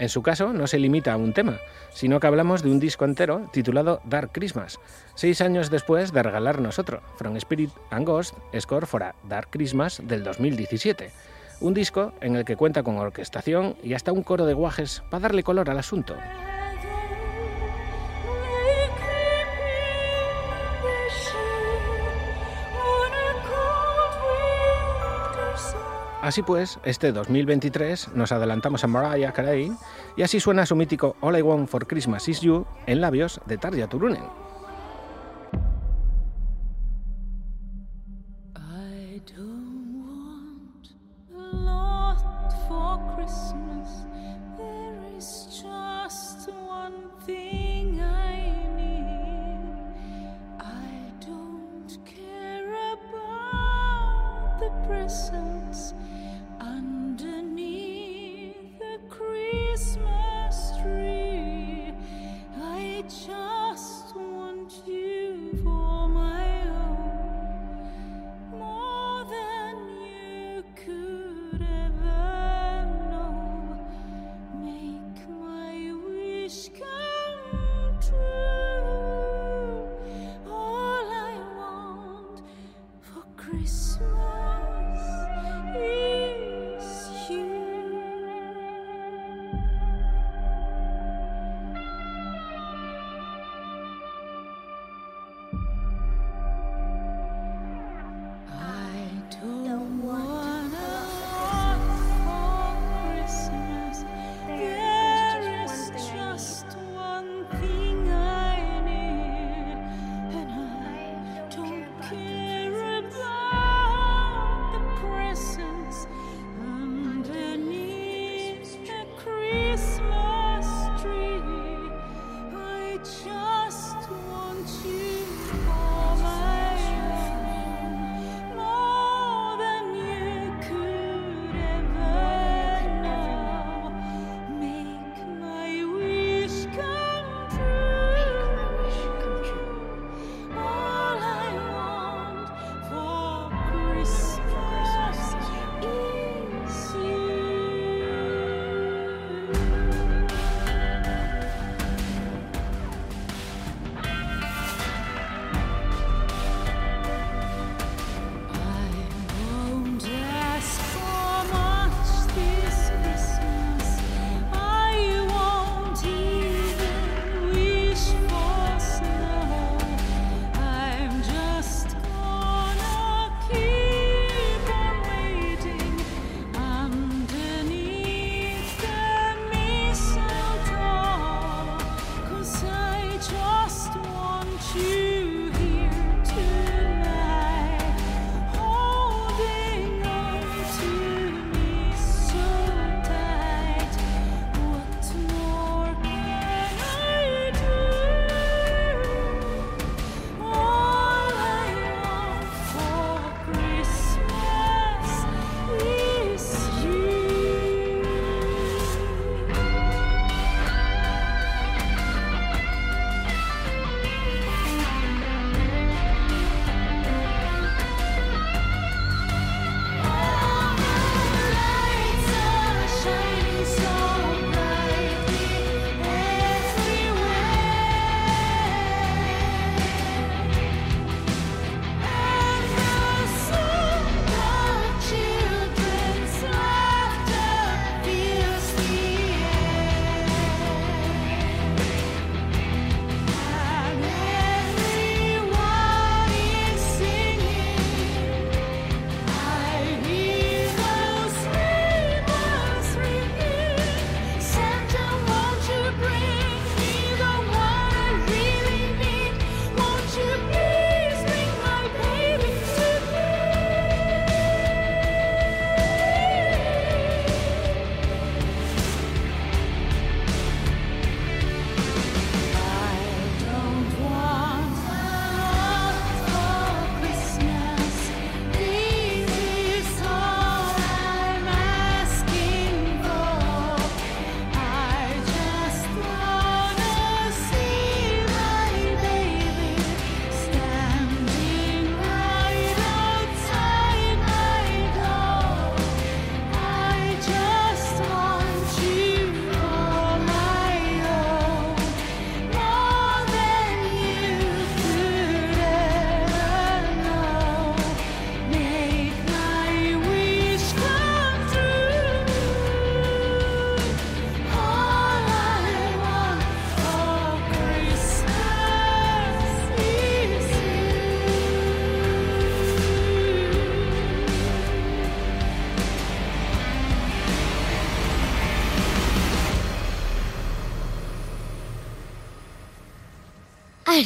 En su caso, no se limita a un tema, sino que hablamos de un disco entero titulado Dark Christmas, seis años después de regalarnos otro, From Spirit and Ghost, Score for a Dark Christmas del 2017. Un disco en el que cuenta con orquestación y hasta un coro de guajes para darle color al asunto. Así pues, este 2023 nos adelantamos a Mariah Carey y así suena su mítico All I Want for Christmas Is You en labios de Tarja Turunen.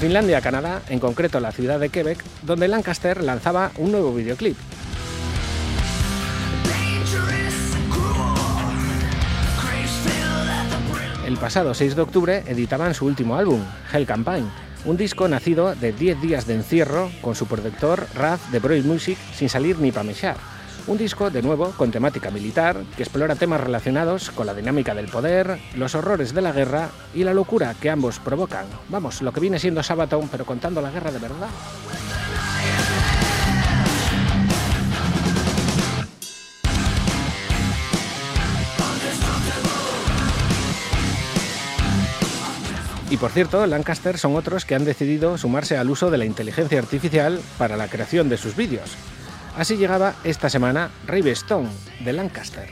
Finlandia a Canadá, en concreto la ciudad de Quebec, donde Lancaster lanzaba un nuevo videoclip. El pasado 6 de octubre editaban su último álbum, Hell Campaign, un disco nacido de 10 días de encierro con su productor Raz de Broil Music sin salir ni para mechar. Un disco, de nuevo, con temática militar, que explora temas relacionados con la dinámica del poder, los horrores de la guerra y la locura que ambos provocan. Vamos, lo que viene siendo Sabaton, pero contando la guerra de verdad. Y por cierto, Lancaster son otros que han decidido sumarse al uso de la inteligencia artificial para la creación de sus vídeos. Así llegaba esta semana Rave Stone de Lancaster.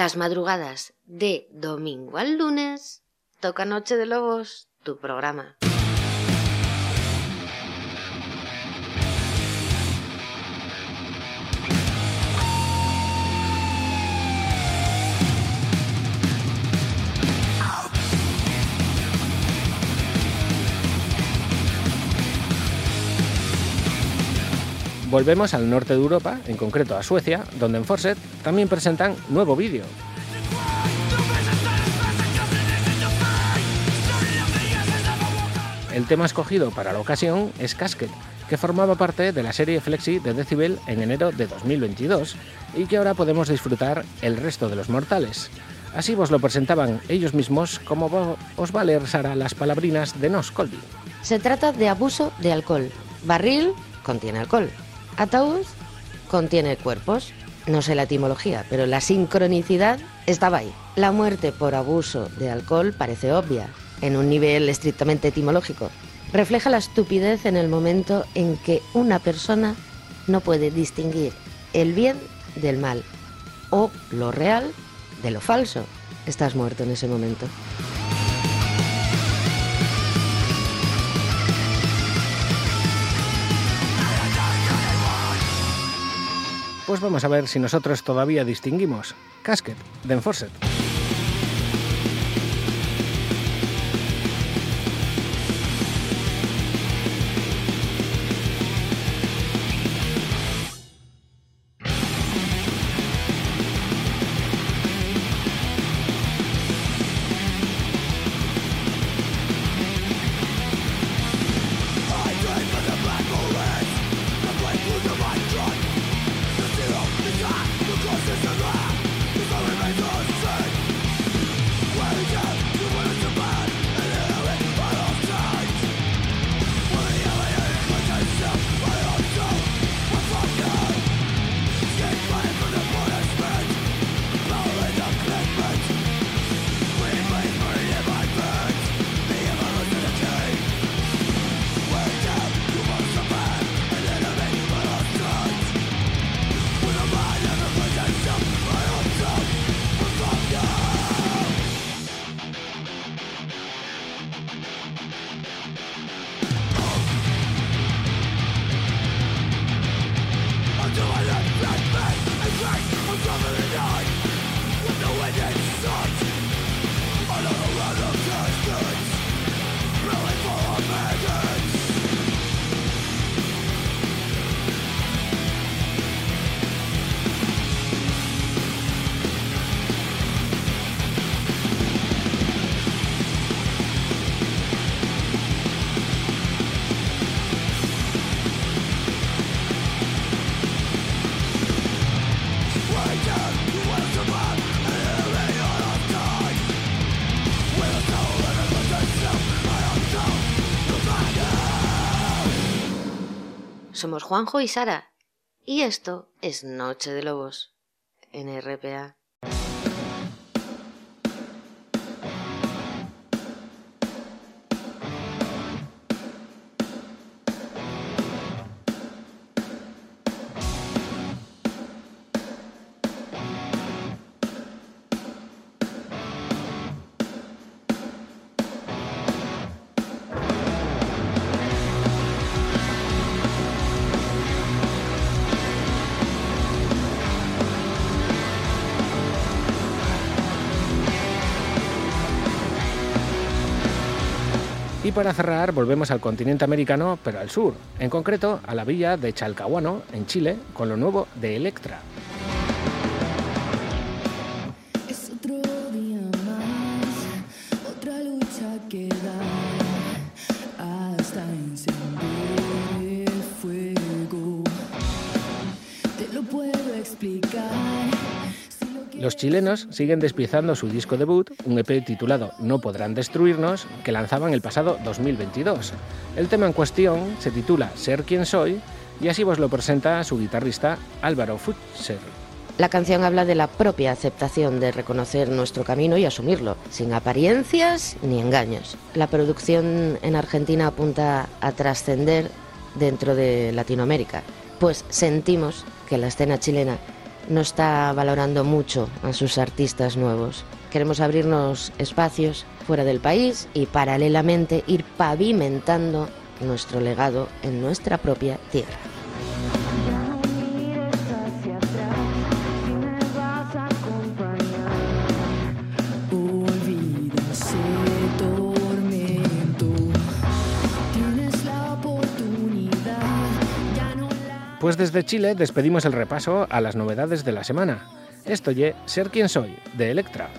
Las madrugadas de domingo al lunes toca Noche de Lobos, tu programa. Volvemos al norte de Europa, en concreto a Suecia, donde en Forset también presentan nuevo vídeo. El tema escogido para la ocasión es Casket, que formaba parte de la serie Flexi de Decibel en enero de 2022 y que ahora podemos disfrutar el resto de los mortales. Así vos lo presentaban ellos mismos, como os va a leer Sara las palabrinas de Nos Colby. Se trata de abuso de alcohol. Barril contiene alcohol. Ataúd contiene cuerpos. No sé la etimología, pero la sincronicidad estaba ahí. La muerte por abuso de alcohol parece obvia, en un nivel estrictamente etimológico. Refleja la estupidez en el momento en que una persona no puede distinguir el bien del mal o lo real de lo falso. Estás muerto en ese momento. Vamos a ver si nosotros todavía distinguimos. Casket, de Enforced. Somos Juanjo y Sara. Y esto es Noche de Lobos en RPA. Para cerrar, volvemos al continente americano, pero al sur, en concreto a la villa de Chalcahuano, en Chile, con lo nuevo de Electra. Los chilenos siguen despiezando su disco debut, un EP titulado No podrán destruirnos, que lanzaban el pasado 2022. El tema en cuestión se titula Ser quien soy y así vos lo presenta su guitarrista Álvaro Futser. La canción habla de la propia aceptación de reconocer nuestro camino y asumirlo, sin apariencias ni engaños. La producción en Argentina apunta a trascender dentro de Latinoamérica, pues sentimos que la escena chilena no está valorando mucho a sus artistas nuevos. Queremos abrirnos espacios fuera del país y paralelamente ir pavimentando nuestro legado en nuestra propia tierra. Pues desde Chile despedimos el repaso a las novedades de la semana. Esto ye Ser quien soy, de Electra.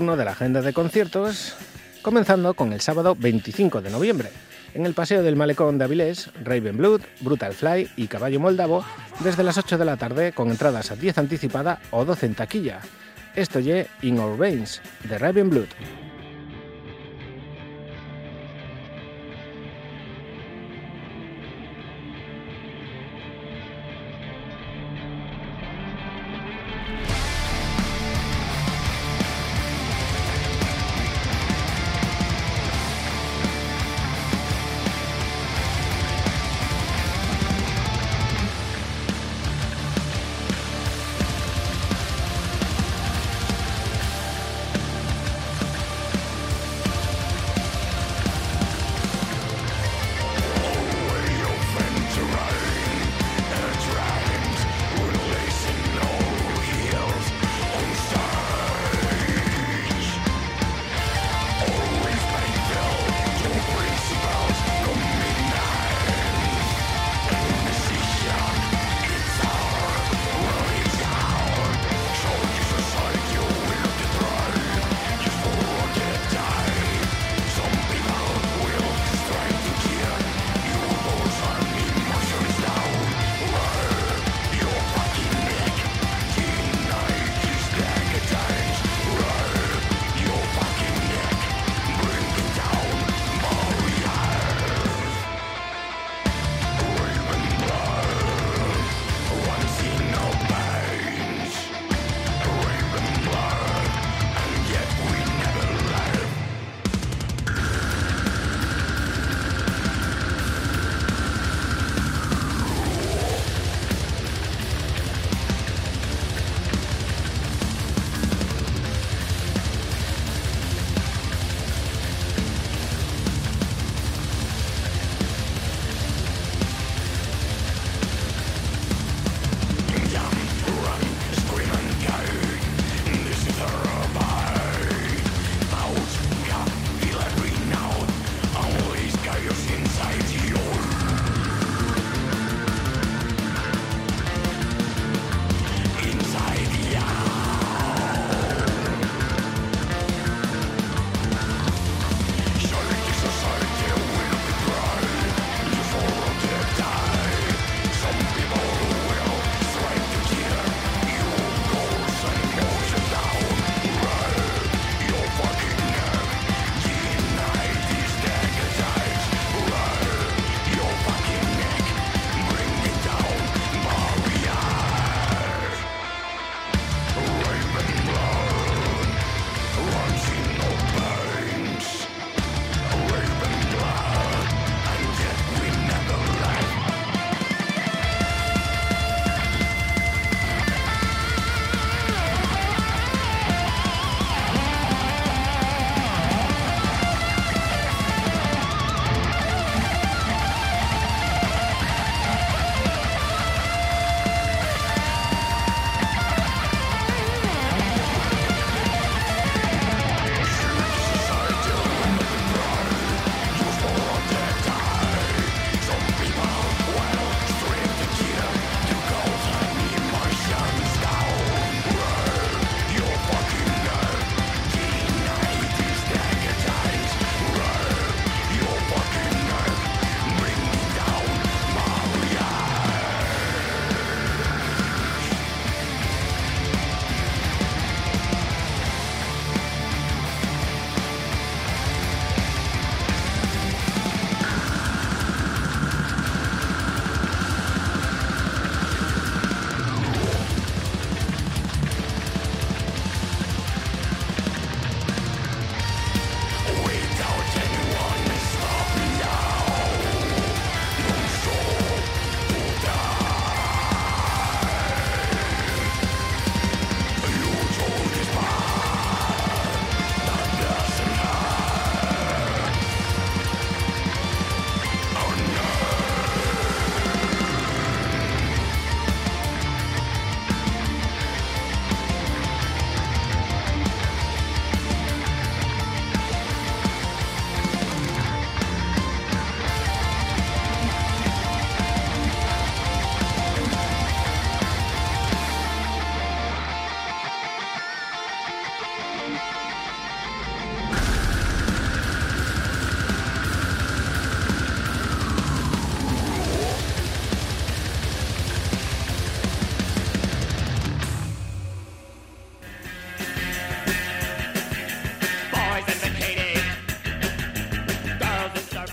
Turno de la agenda de conciertos, comenzando con el sábado 25 de noviembre, en el Paseo del Malecón de Avilés, Raven Blood, Brutal Fly y Caballo Moldavo, desde las 8 de la tarde con entradas a 10 anticipada o 12 en taquilla. Esto ye In Our Veins, de Raven Blood.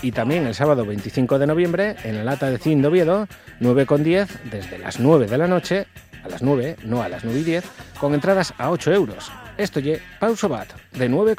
Y también el sábado 25 de noviembre en la lata de Cine de Oviedo, 9 con 10, desde las 9 de la noche, a las 9, no a las 9 y 10, con entradas a 8 euros. Esto ye Pauso Bat, de 9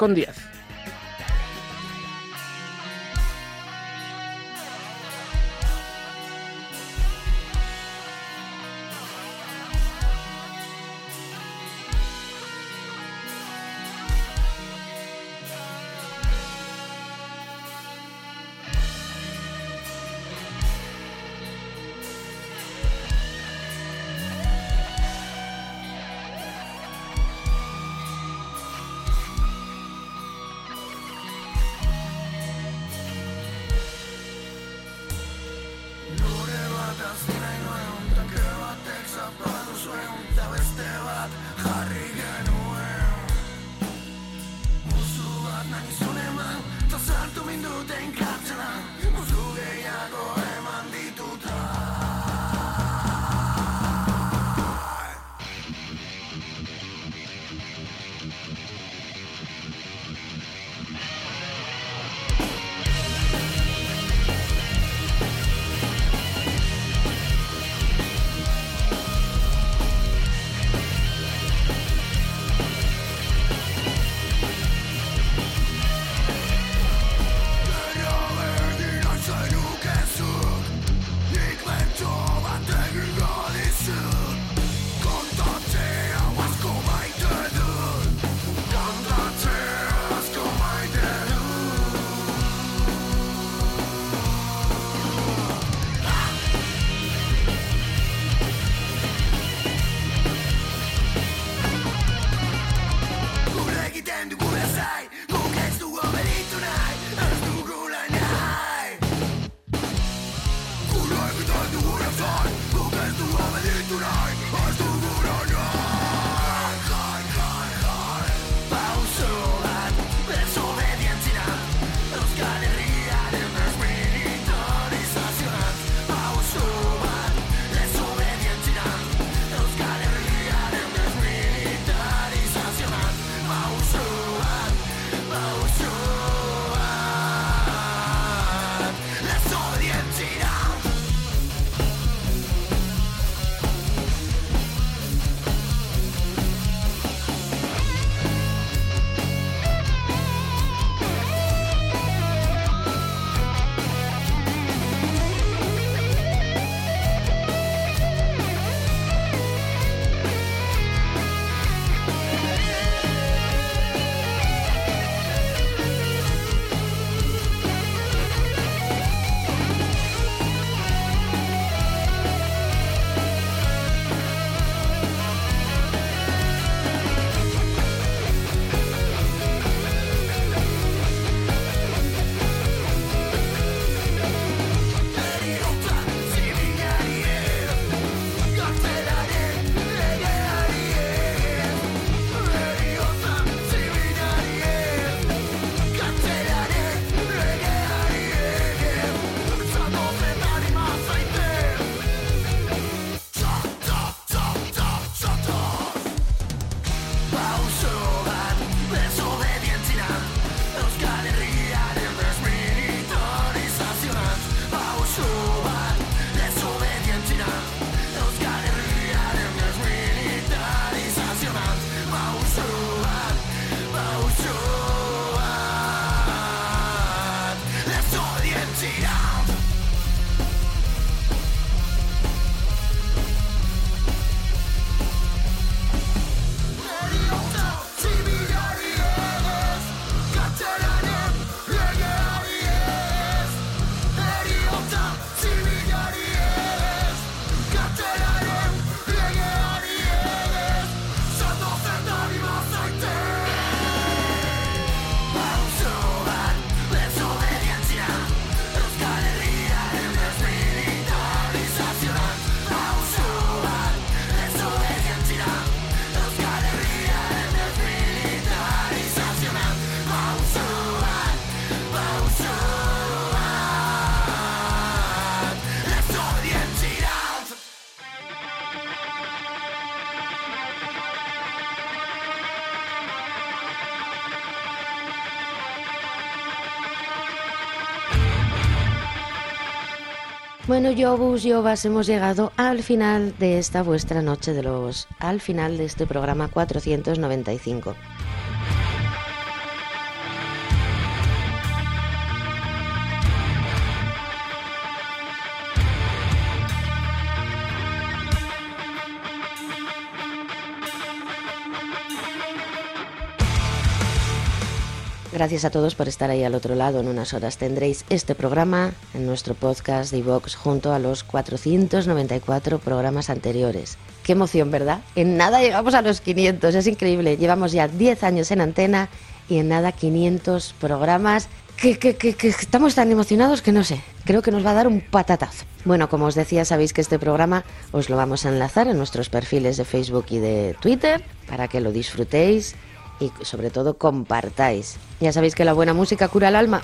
Bueno, Yobus, Yobas, hemos llegado al final de esta vuestra Noche de Lobos, al final de este programa 495. Gracias a todos por estar ahí al otro lado. En unas horas tendréis este programa en nuestro podcast de iVox junto a los 494 programas anteriores. Qué emoción, ¿verdad? En nada llegamos a los 500, es increíble. Llevamos ya 10 años en antena y en nada 500 programas. Que, que, que, que estamos tan emocionados que no sé, creo que nos va a dar un patatazo. Bueno, como os decía, sabéis que este programa os lo vamos a enlazar en nuestros perfiles de Facebook y de Twitter para que lo disfrutéis y sobre todo compartáis. Ya sabéis que la buena música cura el alma.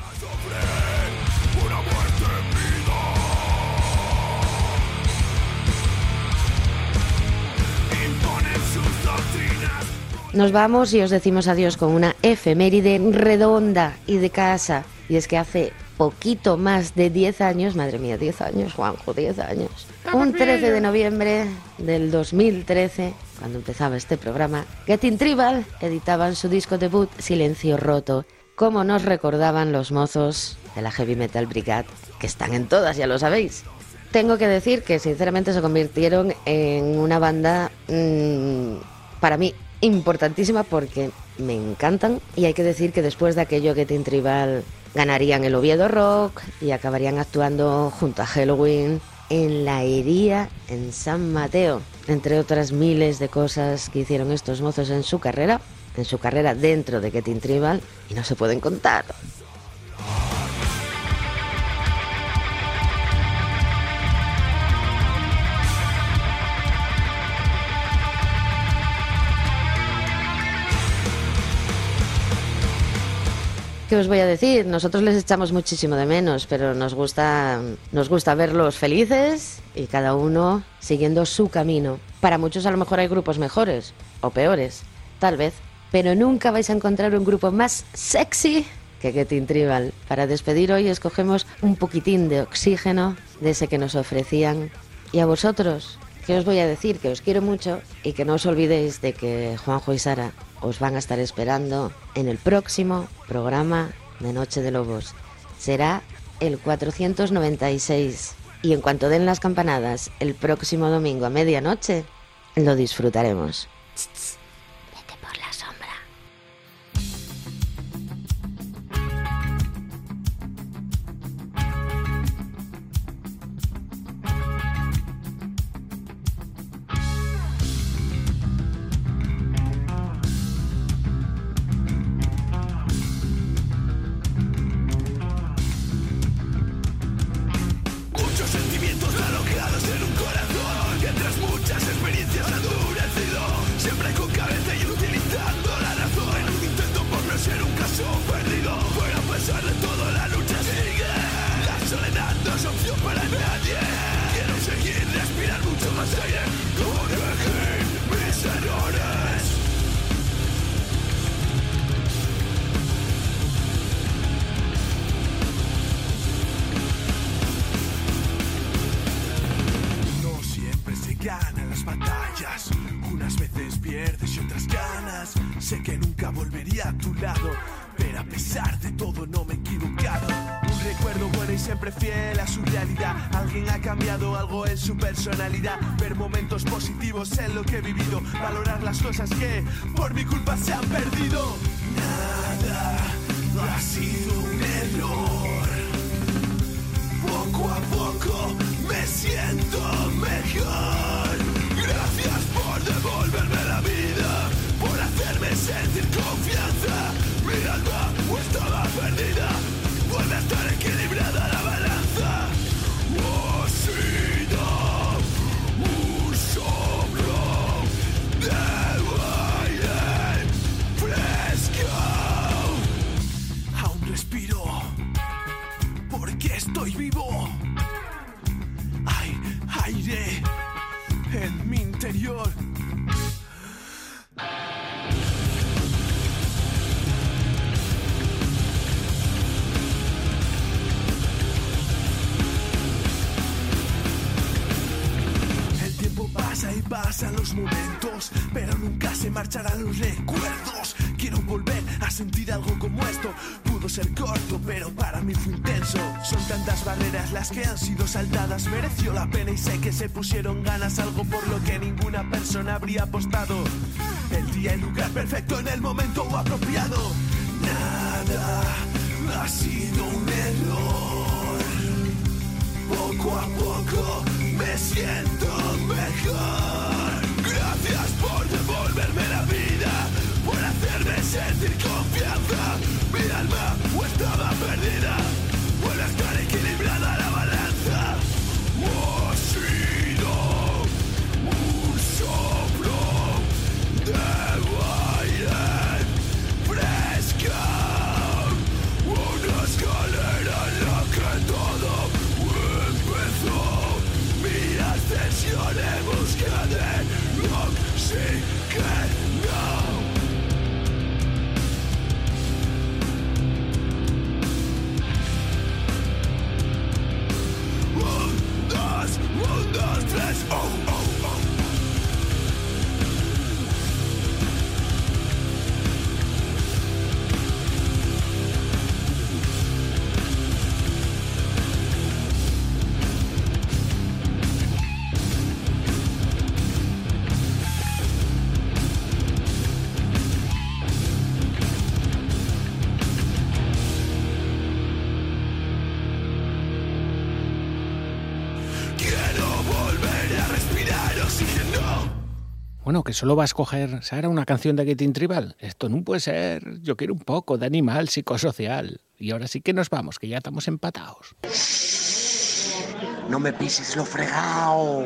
Nos vamos y os decimos adiós con una efeméride redonda y de casa. Y es que hace poquito más de 10 años, madre mía, 10 años, Juanjo, 10 años. Un 13 de noviembre del 2013, cuando empezaba este programa, Getting Tribal editaban su disco debut Silencio Roto, como nos recordaban los mozos de la Heavy Metal Brigade, que están en todas, ya lo sabéis. Tengo que decir que sinceramente se convirtieron en una banda mm, para mí importantísima porque me encantan y hay que decir que después de aquello Getting Tribal ganarían el Oviedo Rock y acabarían actuando junto a Halloween en la Hería en San Mateo, entre otras miles de cosas que hicieron estos mozos en su carrera, en su carrera dentro de Getting Tribal y no se pueden contar. ¿Qué os voy a decir? Nosotros les echamos muchísimo de menos, pero nos gusta, nos gusta verlos felices y cada uno siguiendo su camino. Para muchos a lo mejor hay grupos mejores o peores, tal vez, pero nunca vais a encontrar un grupo más sexy que Getting Tribal. Para despedir hoy escogemos un poquitín de oxígeno de ese que nos ofrecían. Y a vosotros, ¿qué os voy a decir? Que os quiero mucho y que no os olvidéis de que Juanjo y Sara os van a estar esperando en el próximo programa de Noche de Lobos. Será el 496 y en cuanto den las campanadas el próximo domingo a medianoche, lo disfrutaremos. Ha cambiado algo en su personalidad. Ver momentos positivos en lo que he vivido. Valorar las cosas que por mi culpa se han perdido. Ser corto, pero para mí fue intenso. Son tantas barreras las que han sido saltadas. Mereció la pena y sé que se pusieron ganas, algo por lo que ninguna persona habría apostado. El día y lugar perfecto en el momento apropiado. Nada ha sido un error. Poco a poco me siento mejor. Gracias por devolverme la vida, por hacerme sentir confianza. Mi alma o estaba perdida, vuelve a estar equilibrada la que solo va a escoger Sara una canción de Getting Tribal. Esto no puede ser. Yo quiero un poco de animal psicosocial. Y ahora sí que nos vamos, que ya estamos empatados. No me pises lo fregado.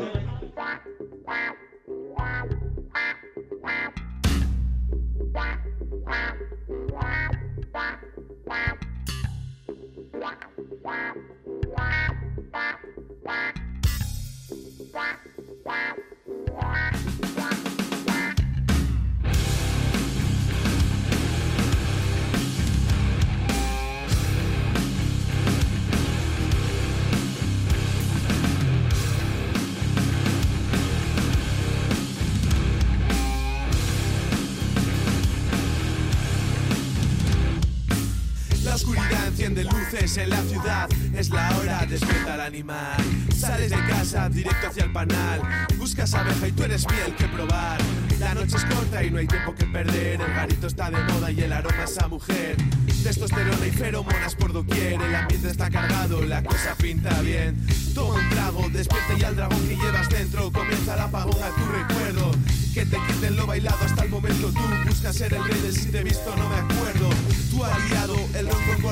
En la ciudad. Es la hora de despertar animal. Sales de casa directo hacia el panal. Buscas abeja y tú eres miel que probar. La noche es corta y no hay tiempo que perder. El garito está de moda y el aroma es a mujer. Testosterona y feromonas por doquier. El ambiente está cargado, la cosa pinta bien. Toma un trago, despierta y al dragón que llevas dentro. Comienza el apagón a tu recuerdo. Que te quiten lo bailado hasta el momento. Tú buscas ser el rey del si te visto, no me acuerdo. Tu aliado, el ron con.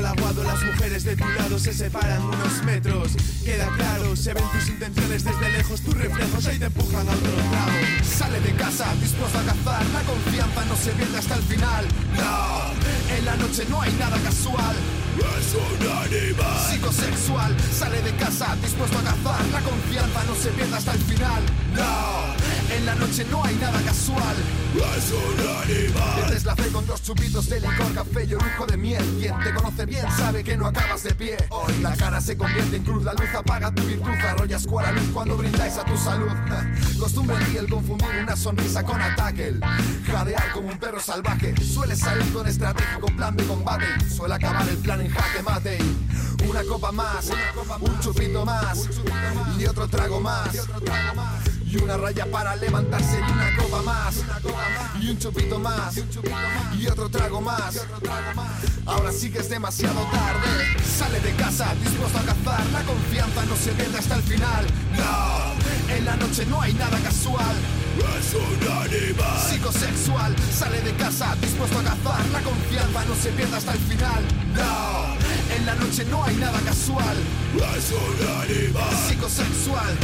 Las mujeres de tu lado se separan unos metros. Queda claro, se ven tus intenciones desde lejos. Tus reflejos ahí te empujan a otro trago. Sale de casa dispuesto a cazar, la confianza no se pierde hasta el final. No, en la noche no hay nada casual. Es un animal psicosexual. Sale de casa dispuesto a cazar, la confianza no se pierde hasta el final. No, en la noche no hay nada casual. Es un animal Pierdes la fe con dos chupitos de licor, café y orujo de miel. Quien te conoce bien sabe que no acabas de pie. Hoy la cara se convierte en cruz, la luz apaga tu virtud, arrollas cual luz cuando brindáis a tu salud. Costumbre en ti el confundir una sonrisa con ataque, jadear como un perro salvaje. Suele salir con estratégico plan de combate, suele acabar el plan en mate. Una copa más, un chupito más y otro trago más. Una raya para levantarse y una copa más. Y un chupito más. Y otro trago más. Ahora sí que es demasiado tarde. Sale de casa dispuesto a cazar. La confianza no se pierde hasta el final. No, en la noche no hay nada casual. Es un animal. Psicosexual. Sale de casa dispuesto a cazar. La confianza no se pierde hasta el final. No, en la noche no hay nada casual. Es un animal. Psicosexual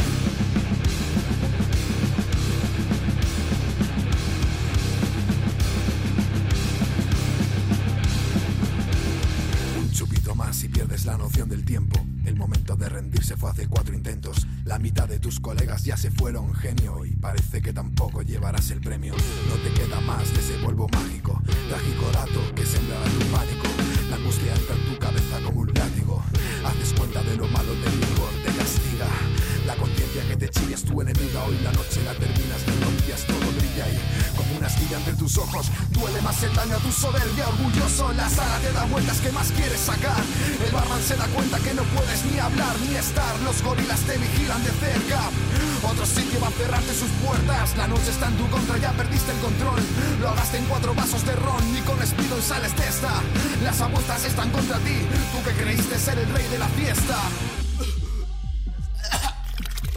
la noción del tiempo. El momento de rendirse fue hace cuatro intentos. La mitad de tus colegas ya se fueron, genio, y parece que tampoco llevarás el premio. No te queda más de ese polvo mágico, trágico dato que sembrará tu pánico. La angustia entra en tu cabeza como un látigo. Haces cuenta de lo malo del licor, te castiga. La conciencia que te chilla es tu enemiga. Hoy la noche la termina ante tus ojos. Duele más el daño a tu soberbia, orgulloso. La sala te da vueltas que más quieres sacar. El barman se da cuenta que no puedes ni hablar ni estar. Los gorilas te vigilan de cerca. Otro sitio va a cerrarte sus puertas. La noche está en tu contra, ya perdiste el control. Lo hagaste en cuatro vasos de ron y con espido y sales de esta. Las apuestas están contra ti. Tú que creíste ser el rey de la fiesta.